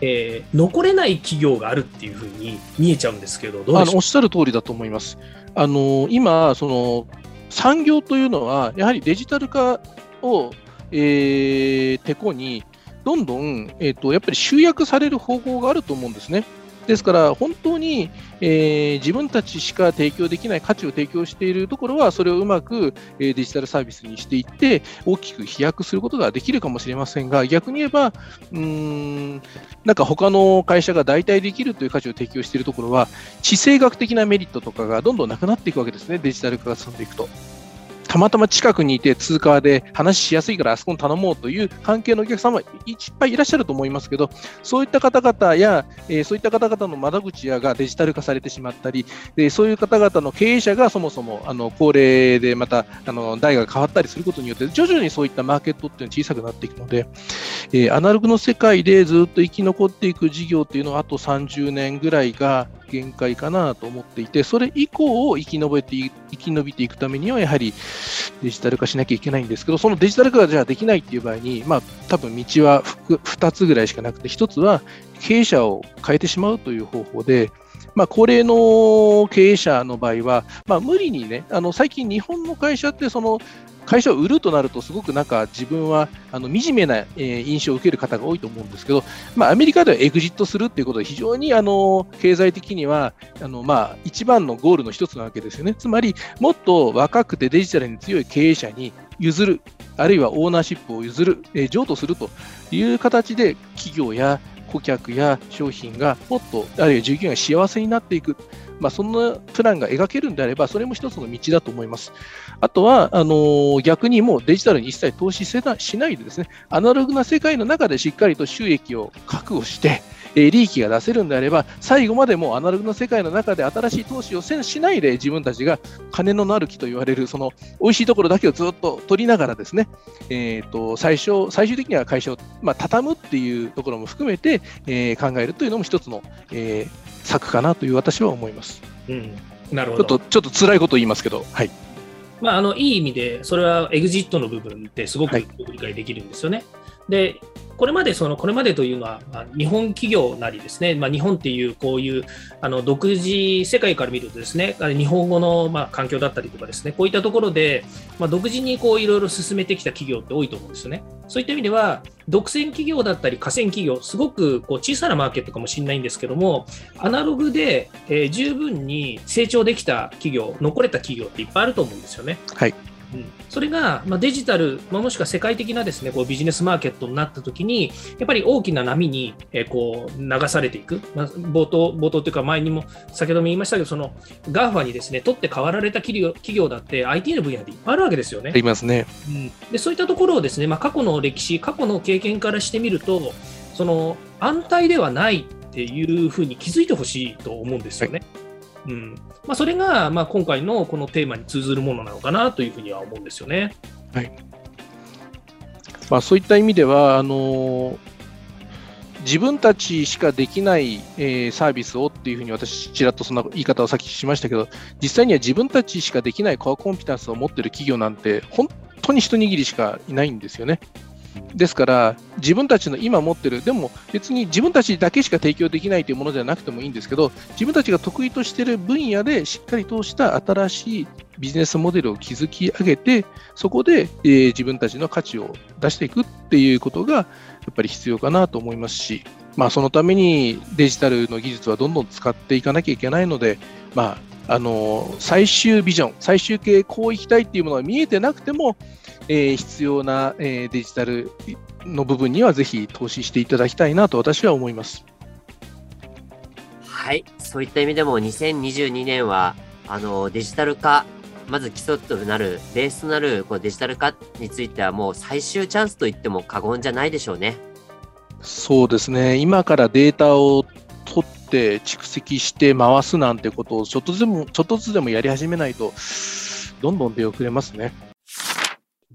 えー、残れない企業があるっていうふうに見えちゃうんですけど、どあのおっしゃる通りだと思います。あの今その産業というのは、やはりデジタル化を、えー、てこに、どんどん、えーと、やっぱり集約される方法があると思うんですね。ですから、本当に、えー、自分たちしか提供できない価値を提供しているところは、それをうまく、えー、デジタルサービスにしていって、大きく飛躍することができるかもしれませんが、逆に言えば、うん、なんか他の会社が代替できるという価値を提供しているところは、地政学的なメリットとかがどんどんなくなっていくわけですね、デジタル化が進んでいくと。たまたま近くにいて通貨で話しやすいからあそこに頼もうという関係のお客様いっぱいいらっしゃると思いますけど、そういった方々や、えー、そういった方々の窓口やがデジタル化されてしまったり、でそういう方々の経営者がそもそもあの高齢でまたあの代が変わったりすることによって、徐々にそういったマーケットっていうのは小さくなっていくので、えー、アナログの世界でずっと生き残っていく事業っていうのはあと30年ぐらいが限界かなと思っていて、それ以降を生き延びて生き延びていくためには、やはりデジタル化しなきゃいけないんですけど、そのデジタル化がじゃあできないっていう場合に、まあ、多分道は2つぐらいしかなくて、1つは経営者を変えてしまうという方法で、まあ、高齢の経営者の場合は、まあ、無理にね、あの最近、日本の会社ってその会社を売るとなると、すごくなんか自分はあの惨めな、え、印象を受ける方が多いと思うんですけど、まあ、アメリカではエグジットするっていうことで、非常にあの経済的にはあの、まあ、一番のゴールの一つなわけですよね。つまり、もっと若くてデジタルに強い経営者に譲る、あるいはオーナーシップを譲る、え、譲渡するという形で、企業や顧客や商品がもっと、あるいは従業員が幸せになっていく。まあ、そんなプランが描けるんであれば、それも一つの道だと思います。あとは、あの、逆にもうデジタルに一切投資せなしないでですね、アナログな世界の中でしっかりと収益を確保して、え利益が出せるんであれば、最後までもアナログの世界の中で新しい投資をせしないで、自分たちが金のなる木と言われる、その美味しいところだけをずっと取りながらですね、えーと、最初最終的には会社を、まあ、畳むっていうところも含めて、えー、考えるというのも一つの、えー、策かなという私は思います。うん、なるほどちょっとちょっと辛いこと言いますけど、はい。まあ、あのいい意味で、それはエグジットの部分ってすごく理解できるんですよね。はい、で、これまでその、これまでというのは、まあ、日本企業なりですね、まあ、日本っていうこういうあの独自世界から見るとですね、日本語のまあ環境だったりとかですね、こういったところで、まあ、独自にこういろいろ進めてきた企業って多いと思うんですよね。そういった意味では、独占企業だったり、河川企業、すごくこう小さなマーケットかもしれないんですけども、アナログで、えー、十分に成長できた企業、残れた企業っていっぱいあると思うんですよね。はい、それが、まあ、デジタル、まあ、もしくは世界的なですねこうビジネスマーケットになったときに、やっぱり大きな波に、えー、こう流されていく、まあ、冒頭冒頭というか、前にも先ほども言いましたけど、その GAFA にですね取って代わられた企業企業だって IT の分野でいっぱいあるわけですよね。ありますね、うん、でそういったところをですね、まあ、過去の歴史、過去の経験からしてみると、その安泰ではないっていうふうに気づいてほしいと思うんですよね。はいうんまあ、それが、まあ、今回のこのテーマに通ずるものなのかなというふうには思うんですよね。はいまあ、そういった意味ではあの自分たちしかできない、えー、サービスをっていうふうに私、ちらっとそんな言い方をさっきしましたけど、実際には自分たちしかできないコアコンピタンスを持っている企業なんて、本当に一握りしかいないんですよね。ですから、自分たちの今持ってる、でも別に自分たちだけしか提供できないというものじゃなくてもいいんですけど、自分たちが得意としてる分野でしっかりとした新しいビジネスモデルを築き上げて、そこで、えー、自分たちの価値を出していくっていうことがやっぱり必要かなと思いますし、まあ、そのためにデジタルの技術はどんどん使っていかなきゃいけないので、まあ、あの最終ビジョン、最終形、こういきたいっていうものが見えてなくても、えー、必要な、えー、デジタルの部分にはぜひ投資していただきたいなと私は思います。はい、そういった意味でも2022年はあのデジタル化、まず基礎となる、ベースとなるこうデジタル化についてはもう最終チャンスと言っても過言じゃないでしょうね。そうですね、今からデータを取って蓄積して回すなんてことをちょっとずつでもちょっとずつでもやり始めないと、どんどん出遅れますね。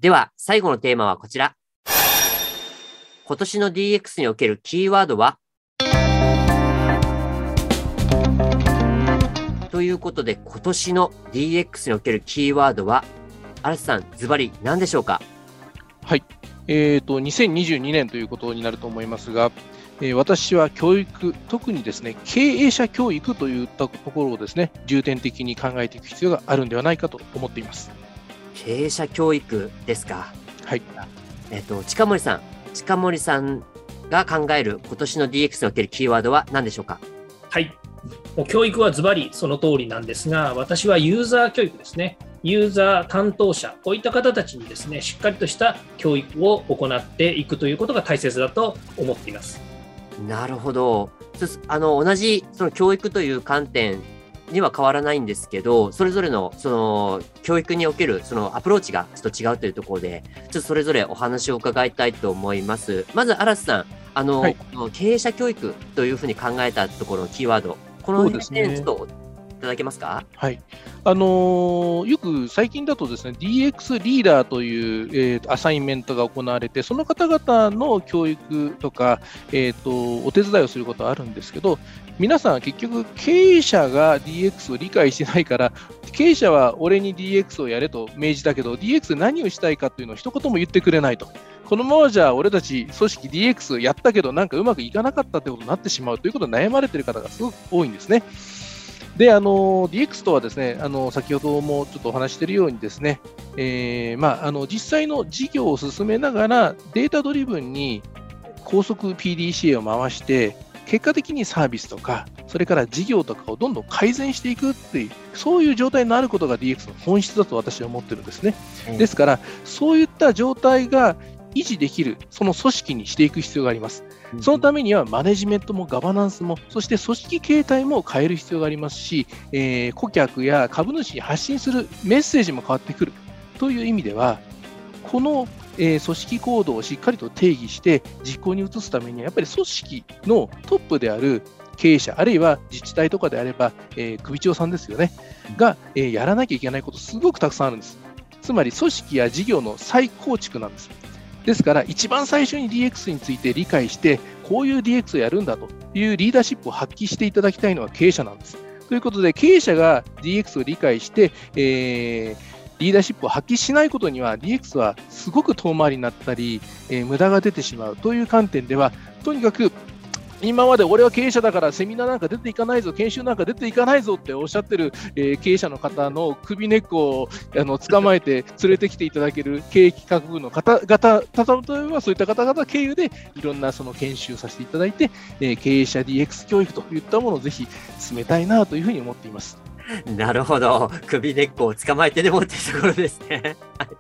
では、最後のテーマはこちら。今年の DX におけるキーワードは？ということで、今年の DX におけるキーワードは、嵐さん、ズバリ何でしょうか？はい。えーと、2022年ということになると思いますが、えー、私は教育、特にですね経営者教育といったところをですね重点的に考えていく必要があるんではないかと思っています経営者教育ですか？はい。えっ、ー、と、近森さん、近森さんが考える今年の DX におけるキーワードは何でしょうか？はい。もう教育はズバリその通りなんですが、私はユーザー教育ですね。ユーザー担当者、こういった方たちにですね、しっかりとした教育を行っていくということが大切だと思っています。なるほど。あの同じその教育という観点には変わらないんですけど、それぞれのその教育におけるそのアプローチがちょっと違うというところで、ちょっとそれぞれお話を伺いたいと思います。まず、嵐さん、あの、はい、経営者教育というふうに考えたところのキーワード、この辺、ね、ちょっといただけますか？はい。あのー、よく最近だとですね、DX リーダーという、えー、アサインメントが行われて、その方々の教育とか、えーと、お手伝いをすることはあるんですけど、皆さん結局経営者が DX を理解してないから、経営者は俺に DX をやれと命じたけど、DX 何をしたいかっていうのを一言も言ってくれないと。このままじゃ俺たち組織 DX やったけどなんかうまくいかなかったってことになってしまうということで悩まれている方がすごく多いんですね。で、あの DX とはですね、あの先ほどもちょっとお話しているようにですね、えー、まあ、あの実際の事業を進めながらデータドリブンに高速 PDCA を回して、結果的にサービスとか、それから事業とかをどんどん改善していくっていう、そういう状態になることが DX の本質だと私は思ってるんですね。うん、ですから、そういった状態が維持できる、その組織にしていく必要があります。そのためにはマネジメントもガバナンスも、そして組織形態も変える必要がありますし、えー、顧客や株主に発信するメッセージも変わってくるという意味では、この、えー、組織行動をしっかりと定義して実行に移すためには、やっぱり組織のトップである経営者、あるいは自治体とかであれば、えー、首長さんですよね、が、えー、やらなきゃいけないこと、すごくたくさんあるんです。つまり組織や事業の再構築なんです。ですから、一番最初に DX について理解して、こういう DX をやるんだというリーダーシップを発揮していただきたいのは経営者なんです。ということで、経営者が DX を理解して、えー、リーダーシップを発揮しないことには DX はすごく遠回りになったり、えー、無駄が出てしまうという観点では、とにかく今まで俺は経営者だからセミナーなんか出ていかないぞ、研修なんか出ていかないぞっておっしゃってる、えー、経営者の方の首根っこをあの捕まえて連れてきていただける経営企画部の方々、例えばそういった方々経由でいろんなその研修させていただいて、えー、経営者 DX 教育といったものをぜひ進めたいなというふうに思っています。なるほど。首根っこを捕まえてでもっていうところですね。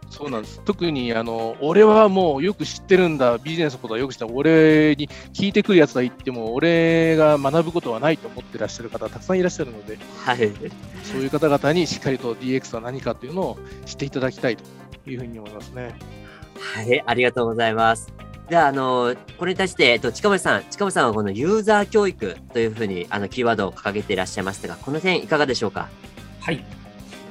そうなんです。特に、あの、俺はもうよく知ってるんだ、ビジネスのことはよく知った、俺に聞いてくるやつが言っても、俺が学ぶことはないと思ってらっしゃる方、たくさんいらっしゃるので、はい。そういう方々にしっかりと DX は何かというのを知っていただきたいというふうに思いますね。はい、ありがとうございます。じゃあ、あの、これに対して、えっと、近森さん、近森さんはこのユーザー教育というふうに、あの、キーワードを掲げていらっしゃいましたが、この点いかがでしょうか？はい。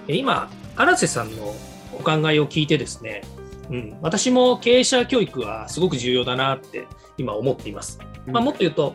今、荒瀬さんのお考えを聞いてですね、うん、私も経営者教育はすごく重要だなって今思っています。まあ、もっと言うと、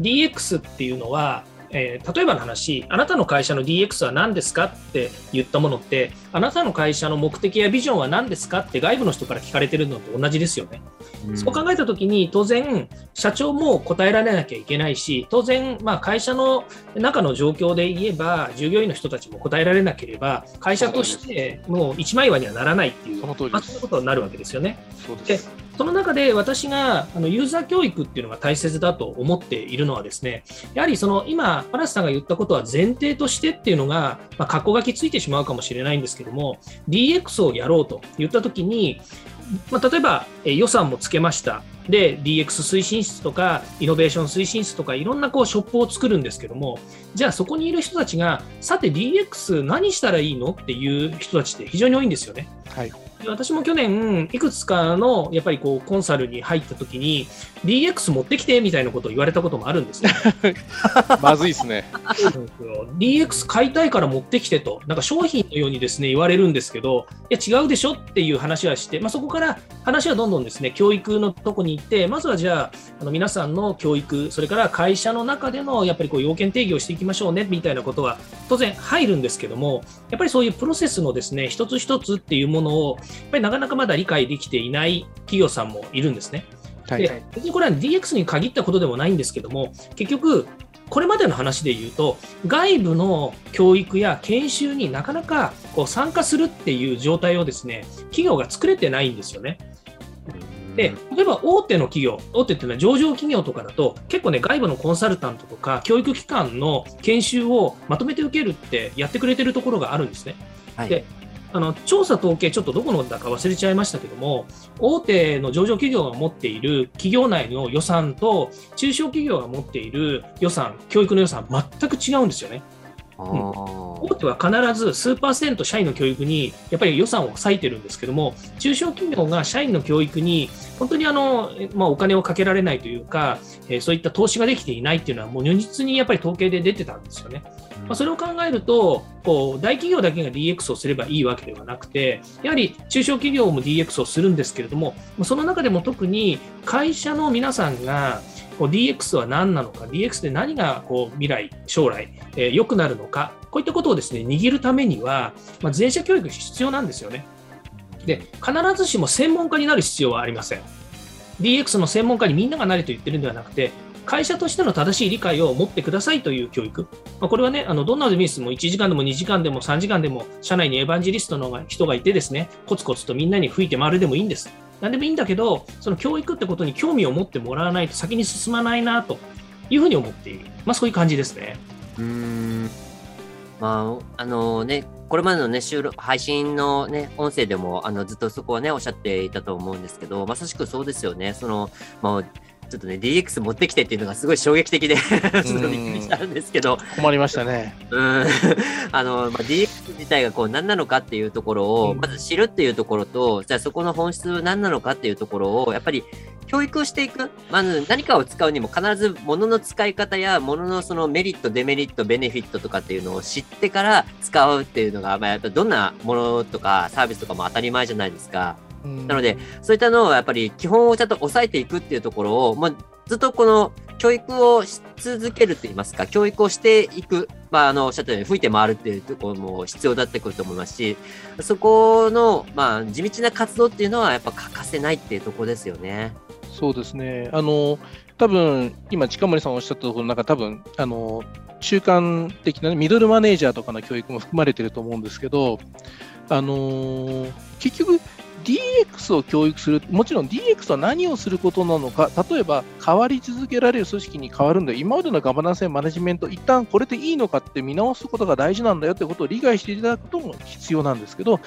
DX っていうのは、えー、例えばの話、あなたの会社の DX は何ですかって言ったものって、あなたの会社の目的やビジョンは何ですかって外部の人から聞かれてるのと同じですよね。うん、そう考えたときに、当然、社長も答えられなきゃいけないし、当然、まあ、会社の中の状況で言えば、従業員の人たちも答えられなければ、会社としてもう一枚岩にはならないっていう、そういうことになるわけですよね。でその中で私があのユーザー教育っていうのが大切だと思っているのはですね、やはりその今、嵐さんが言ったことは前提としてっていうのが、まあ、格好書きついてしまうかもしれないんですけども、DX をやろうと言ったときに、まあ、例えば、予算もつけました。で、DX 推進室とか、イノベーション推進室とか、いろんなこうショップを作るんですけども、じゃあそこにいる人たちが、さて DX 何したらいいの？っていう人たちって非常に多いんですよね。はい私も去年、いくつかのやっぱりこうコンサルに入ったときに、DX 持ってきてみたいなことを言われたこともあるんですね。まずいですね。DX 買いたいから持ってきてと、なんか商品のようにですね言われるんですけど、いや違うでしょっていう話はして、まあ、そこから話はどんどんですね教育のとこに行って、まずはじゃあ、あの皆さんの教育、それから会社の中でのやっぱりこう要件定義をしていきましょうねみたいなことは当然入るんですけども、やっぱりそういうプロセスのですね一つ一つっていうものを、やっぱりなかなかまだ理解できていない企業さんもいるんですね。はい、で別にこれは DX に限ったことでもないんですけども、結局、これまでの話で言うと、外部の教育や研修になかなかこう参加するっていう状態をですね、企業が作れてないんですよね。で、例えば大手の企業、大手っていうのは上場企業とかだと、結構ね、外部のコンサルタントとか、教育機関の研修をまとめて受けるってやってくれてるところがあるんですね。はい、であの調査統計、ちょっとどこのだか忘れちゃいましたけども、大手の上場企業が持っている企業内の予算と、中小企業が持っている予算、教育の予算、全く違うんですよね。うん、大手は必ず数パーセント社員の教育にやっぱり予算を割いてるんですけども、中小企業が社員の教育に本当にあの、まあ、お金をかけられないというか、えー、そういった投資ができていないっていうのは、もう如実にやっぱり統計で出てたんですよね。まあ、それを考えると、こう大企業だけが DX をすればいいわけではなくて、やはり中小企業も DX をするんですけれども、その中でも特に会社の皆さんが、こう DX は何なのか、DX で何がこう未来、将来、えー、くなるのか、こういったことをですね握るためには、まあ、全社教育必要なんですよね。で、必ずしも専門家になる必要はありません。DX の専門家にみんながなれと言ってるんではなくて、会社としての正しい理解を持ってくださいという教育。まあ、これはね、あのどんなビジネスも1時間でも2時間でも3時間でも、社内にエヴァンジリストの人がいてですね、コツコツとみんなに吹いて回るでもいいんです。何でもいいんだけど、その教育ってことに興味を持ってもらわないと先に進まないなというふうに思っている。まあそういう感じですね。うんまあ、あのね、これまでのね、収録、配信のね、音声でも、あの、ずっとそこはね、おっしゃっていたと思うんですけど、まさしくそうですよね。その、まあ、ちょっとね、DX 持ってきてっていうのがすごい衝撃的でちょっとびっくりしたんですけど。困りましたね。うん。あの、まあ、DX 自体がこう何なのかっていうところを、まず知るっていうところと、じゃあそこの本質何なのかっていうところを、やっぱり教育をしていく。まず何かを使うにも必ず物の使い方や物のそのメリット、デメリット、ベネフィットとかっていうのを知ってから使うっていうのが、まあ、やっぱどんなものとかサービスとかも当たり前じゃないですか。なので、そういったのをやっぱり基本をちゃんと抑えていくっていうところを、まあ、ずっとこの教育をし続けるといいますか、教育をしていく、まあ、あの、おっしゃったように吹いて回るっていうところも必要だってくると思いますし、そこの、まあ、地道な活動っていうのはやっぱ欠かせないっていうところですよね。そうですね。あの、多分今、近森さんおっしゃったところ、なんか多分、あの、中間的な、ね、ミドルマネージャーとかの教育も含まれてると思うんですけど、あの結局、DX を教育する、もちろん DX は何をすることなのか、例えば変わり続けられる組織に変わるんだよ、今までのガバナンスやマネジメント、一旦これでいいのかって見直すことが大事なんだよってことを理解していただくことも必要なんですけど、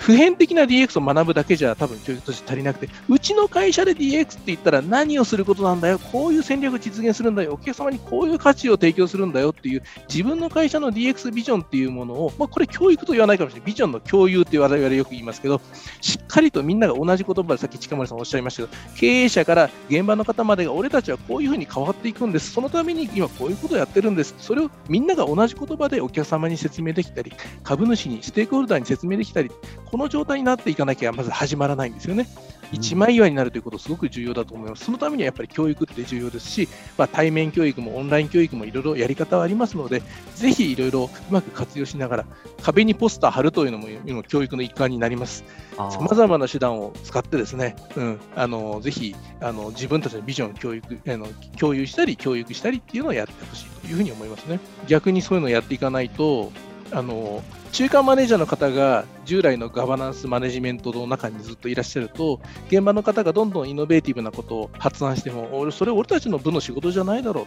普遍的な DX を学ぶだけじゃ多分教育として足りなくて、うちの会社で DX って言ったら何をすることなんだよ、こういう戦略を実現するんだよ、お客様にこういう価値を提供するんだよっていう、自分の会社の DX ビジョンっていうものを、まあ、これ教育と言わないかもしれない、ビジョンの共有って我々よく言いますけど、しっかりとみんなが同じ言葉でさっき近森さんおっしゃいましたけど、経営者から現場の方までが俺たちはこういうふうに変わっていくんです、そのために今こういうことをやってるんです、それをみんなが同じ言葉でお客様に説明できたり、株主に、ステークホルダーに説明できたり、この状態になっていかなきゃまず始まらないんですよね。一枚岩になるということすごく重要だと思います。そのためにはやっぱり教育って重要ですし、まあ、対面教育もオンライン教育もいろいろやり方はありますので、ぜひいろいろうまく活用しながら、壁にポスター貼るというのも今教育の一環になります。さまざまな手段を使ってですね、うん、あのぜひあの自分たちのビジョンを教育あの共有したり、教育したりっていうのをやってほしいというふうに思いますね。逆にそういうのをやっていかないと、あの中間マネージャーの方が従来のガバナンスマネジメントの中にずっといらっしゃると、現場の方がどんどんイノベーティブなことを発案しても、俺、それ俺たちの部の仕事じゃないだろう。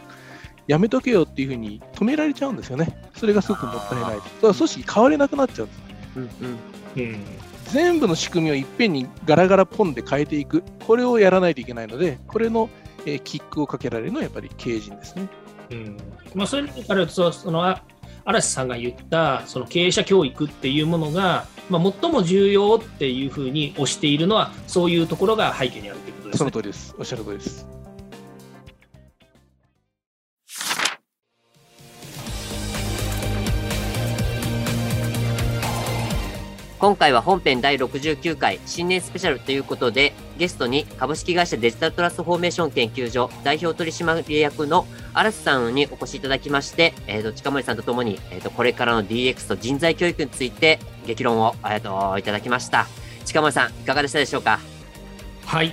やめとけよっていうふうに止められちゃうんですよね。それがすごくもったいない。だから組織変われなくなっちゃうんです。うんうんうん全部の仕組みをいっぺんにガラガラポンで変えていく、これをやらないといけないので、これの、えーキックをかけられるのはやっぱり経営陣ですね。うんまあ、そういう意味からそのあ嵐さんが言ったその経営者教育っていうものが、まあ、最も重要っていうふうに推しているのはそういうところが背景にあるということですそのね。通りです。おっしゃる通りです。今回は本編第69回新年スペシャルということで、ゲストに株式会社デジタルトランスフォーメーション研究所代表取締役の嵐さんにお越しいただきまして、えーと、近森さんとともに、えーと、これからの DX と人材教育について激論を、えーと、いただきました。近森さん、いかがでしたでしょうか？はい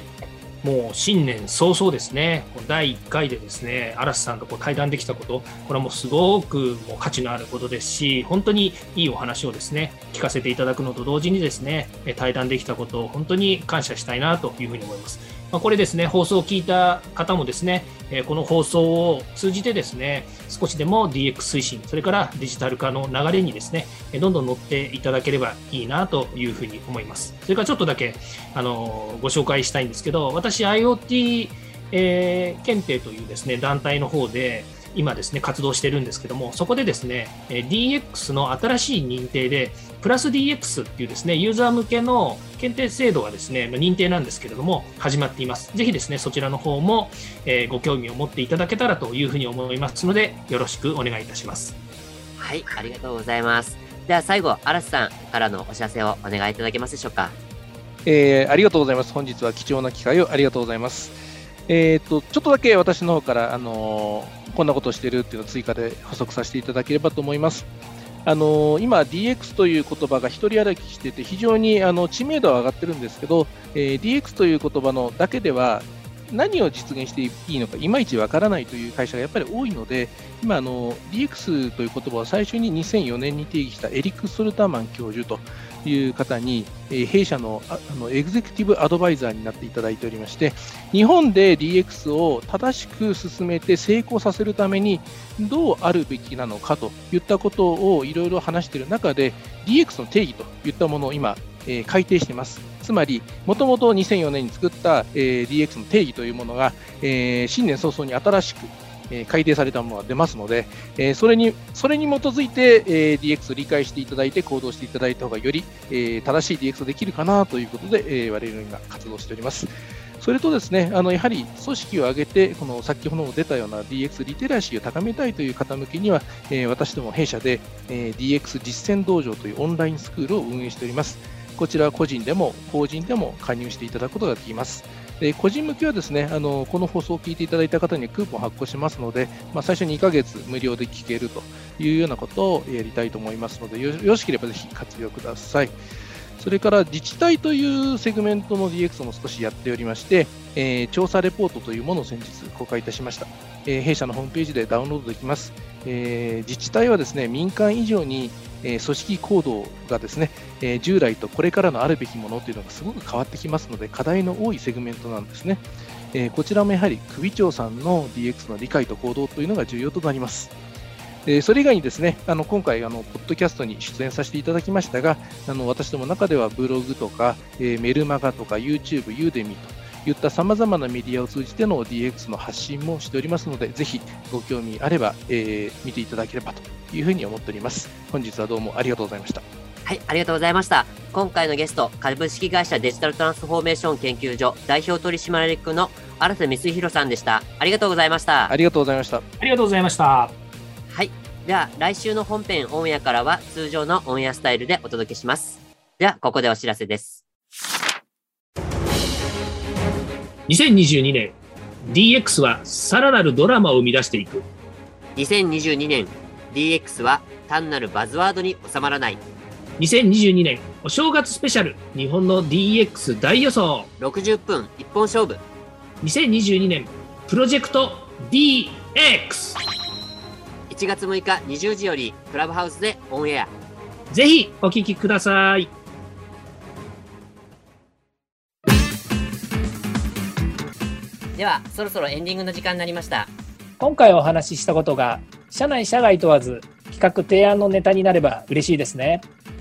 もう新年早々ですね、第1回でですね嵐さんとこう対談できたこと、これはもうすごくもう価値のあることですし、本当にいいお話をですね聞かせていただくのと同時にですね対談できたことを本当に感謝したいなというふうに思います。まあ、これですね、放送を聞いた方もですね、えこの放送を通じてですね、少しでも DX 推進、それからデジタル化の流れにですね、どんどん乗っていただければいいなというふうに思います。それからちょっとだけ、あのご紹介したいんですけど、私 IoT、えー検定というですね、団体の方で、今ですね、活動してるんですけども、そこでですね、えー DX の新しい認定で、プラス DX っていうですね、ユーザー向けの検定制度がですね、まあ認定なんですけれども、始まっています。ぜひですね、そちらの方も、えーご興味を持っていただけたらというふうに思いますので、よろしくお願いいたします。はい、ありがとうございます。では最後、嵐さんからのお知らせをお願いいただけますでしょうか？えーありがとうございます。本日は貴重な機会をありがとうございます。えー、とちょっとだけ私の方から、あのーこんなことをしてるっていうのを追加で補足させていただければと思います。あのー今、DX という言葉が一人歩きしてて、非常にあの知名度は上がってるんですけど、えー DX という言葉のだけでは、何を実現していいのか、いまいちわからないという会社がやっぱり多いので、今、あの DX という言葉を最初に2004年に定義したエリック・ソルターマン教授という方に、え弊社のあのエグゼクティブアドバイザーになっていただいておりまして、日本で DX を正しく進めて成功させるためにどうあるべきなのかといったことをいろいろ話している中で、DX の定義といったものを今、え改定しています。つまり、もともと2004年に作った、え DX の定義というものが、え新年早々に新しく、え改定されたものが出ますので、えそれにそれに基づいて、え DX を理解していただいて行動していただいた方がより、え正しい DX ができるかなということで、え我々今活動しております。それとですね、あのやはり組織を挙げて、この先ほども出たような DX リテラシーを高めたいという方向けには、え私ども弊社で、え DX 実践道場というオンラインスクールを運営しております。こちらは個人でも法人でも加入していただくことができます。で個人向けはですねあのこの放送を聞いていただいた方にはクーポン発行しますので、まあ、最初2ヶ月無料で聞けるというようなことをやりたいと思いますので、よよろしければぜひ活用ください。それから自治体というセグメントの DX も少しやっておりまして、えー調査レポートというものを先日公開いたしました。えー弊社のホームページでダウンロードできます。えー自治体はですね民間以上に、え組織行動がですね、え従来とこれからのあるべきものというのがすごく変わってきますので、課題の多いセグメントなんですね。えこちらもやはり首長さんの DX の理解と行動というのが重要となります。えーそれ以外にですね、あの今回あの、ポッドキャストに出演させていただきましたが、あの私どもの中ではブログとか、えーメルマガとか YouTube、ユーデミといったさまざまなメディアを通じての DX の発信もしておりますので、ぜひご興味あれば、えー見ていただければというふうに思っております。本日はどうもありがとうございました。はい、ありがとうございました。今回のゲスト、株式会社デジタルトランスフォーメーション研究所代表取締役の新瀬光弘さんでした。ありがとうございました。ありがとうございました。ありがとうございました。はい。では、来週の本編オンエアからは通常のオンエアスタイルでお届けします。では、ここでお知らせです。2022年、DX はさらなるドラマを生み出していく。2022年、DX は単なるバズワードに収まらない。2022年、お正月スペシャル、日本の DX 大予想。60分一本勝負。2022年、プロジェクト DX。1月6日20時よりクラブハウスでオンエア。ぜひお聞きください。では、そろそろエンディングの時間になりました。今回お話ししたことが、社内社外問わず、企画提案のネタになれば嬉しいですね。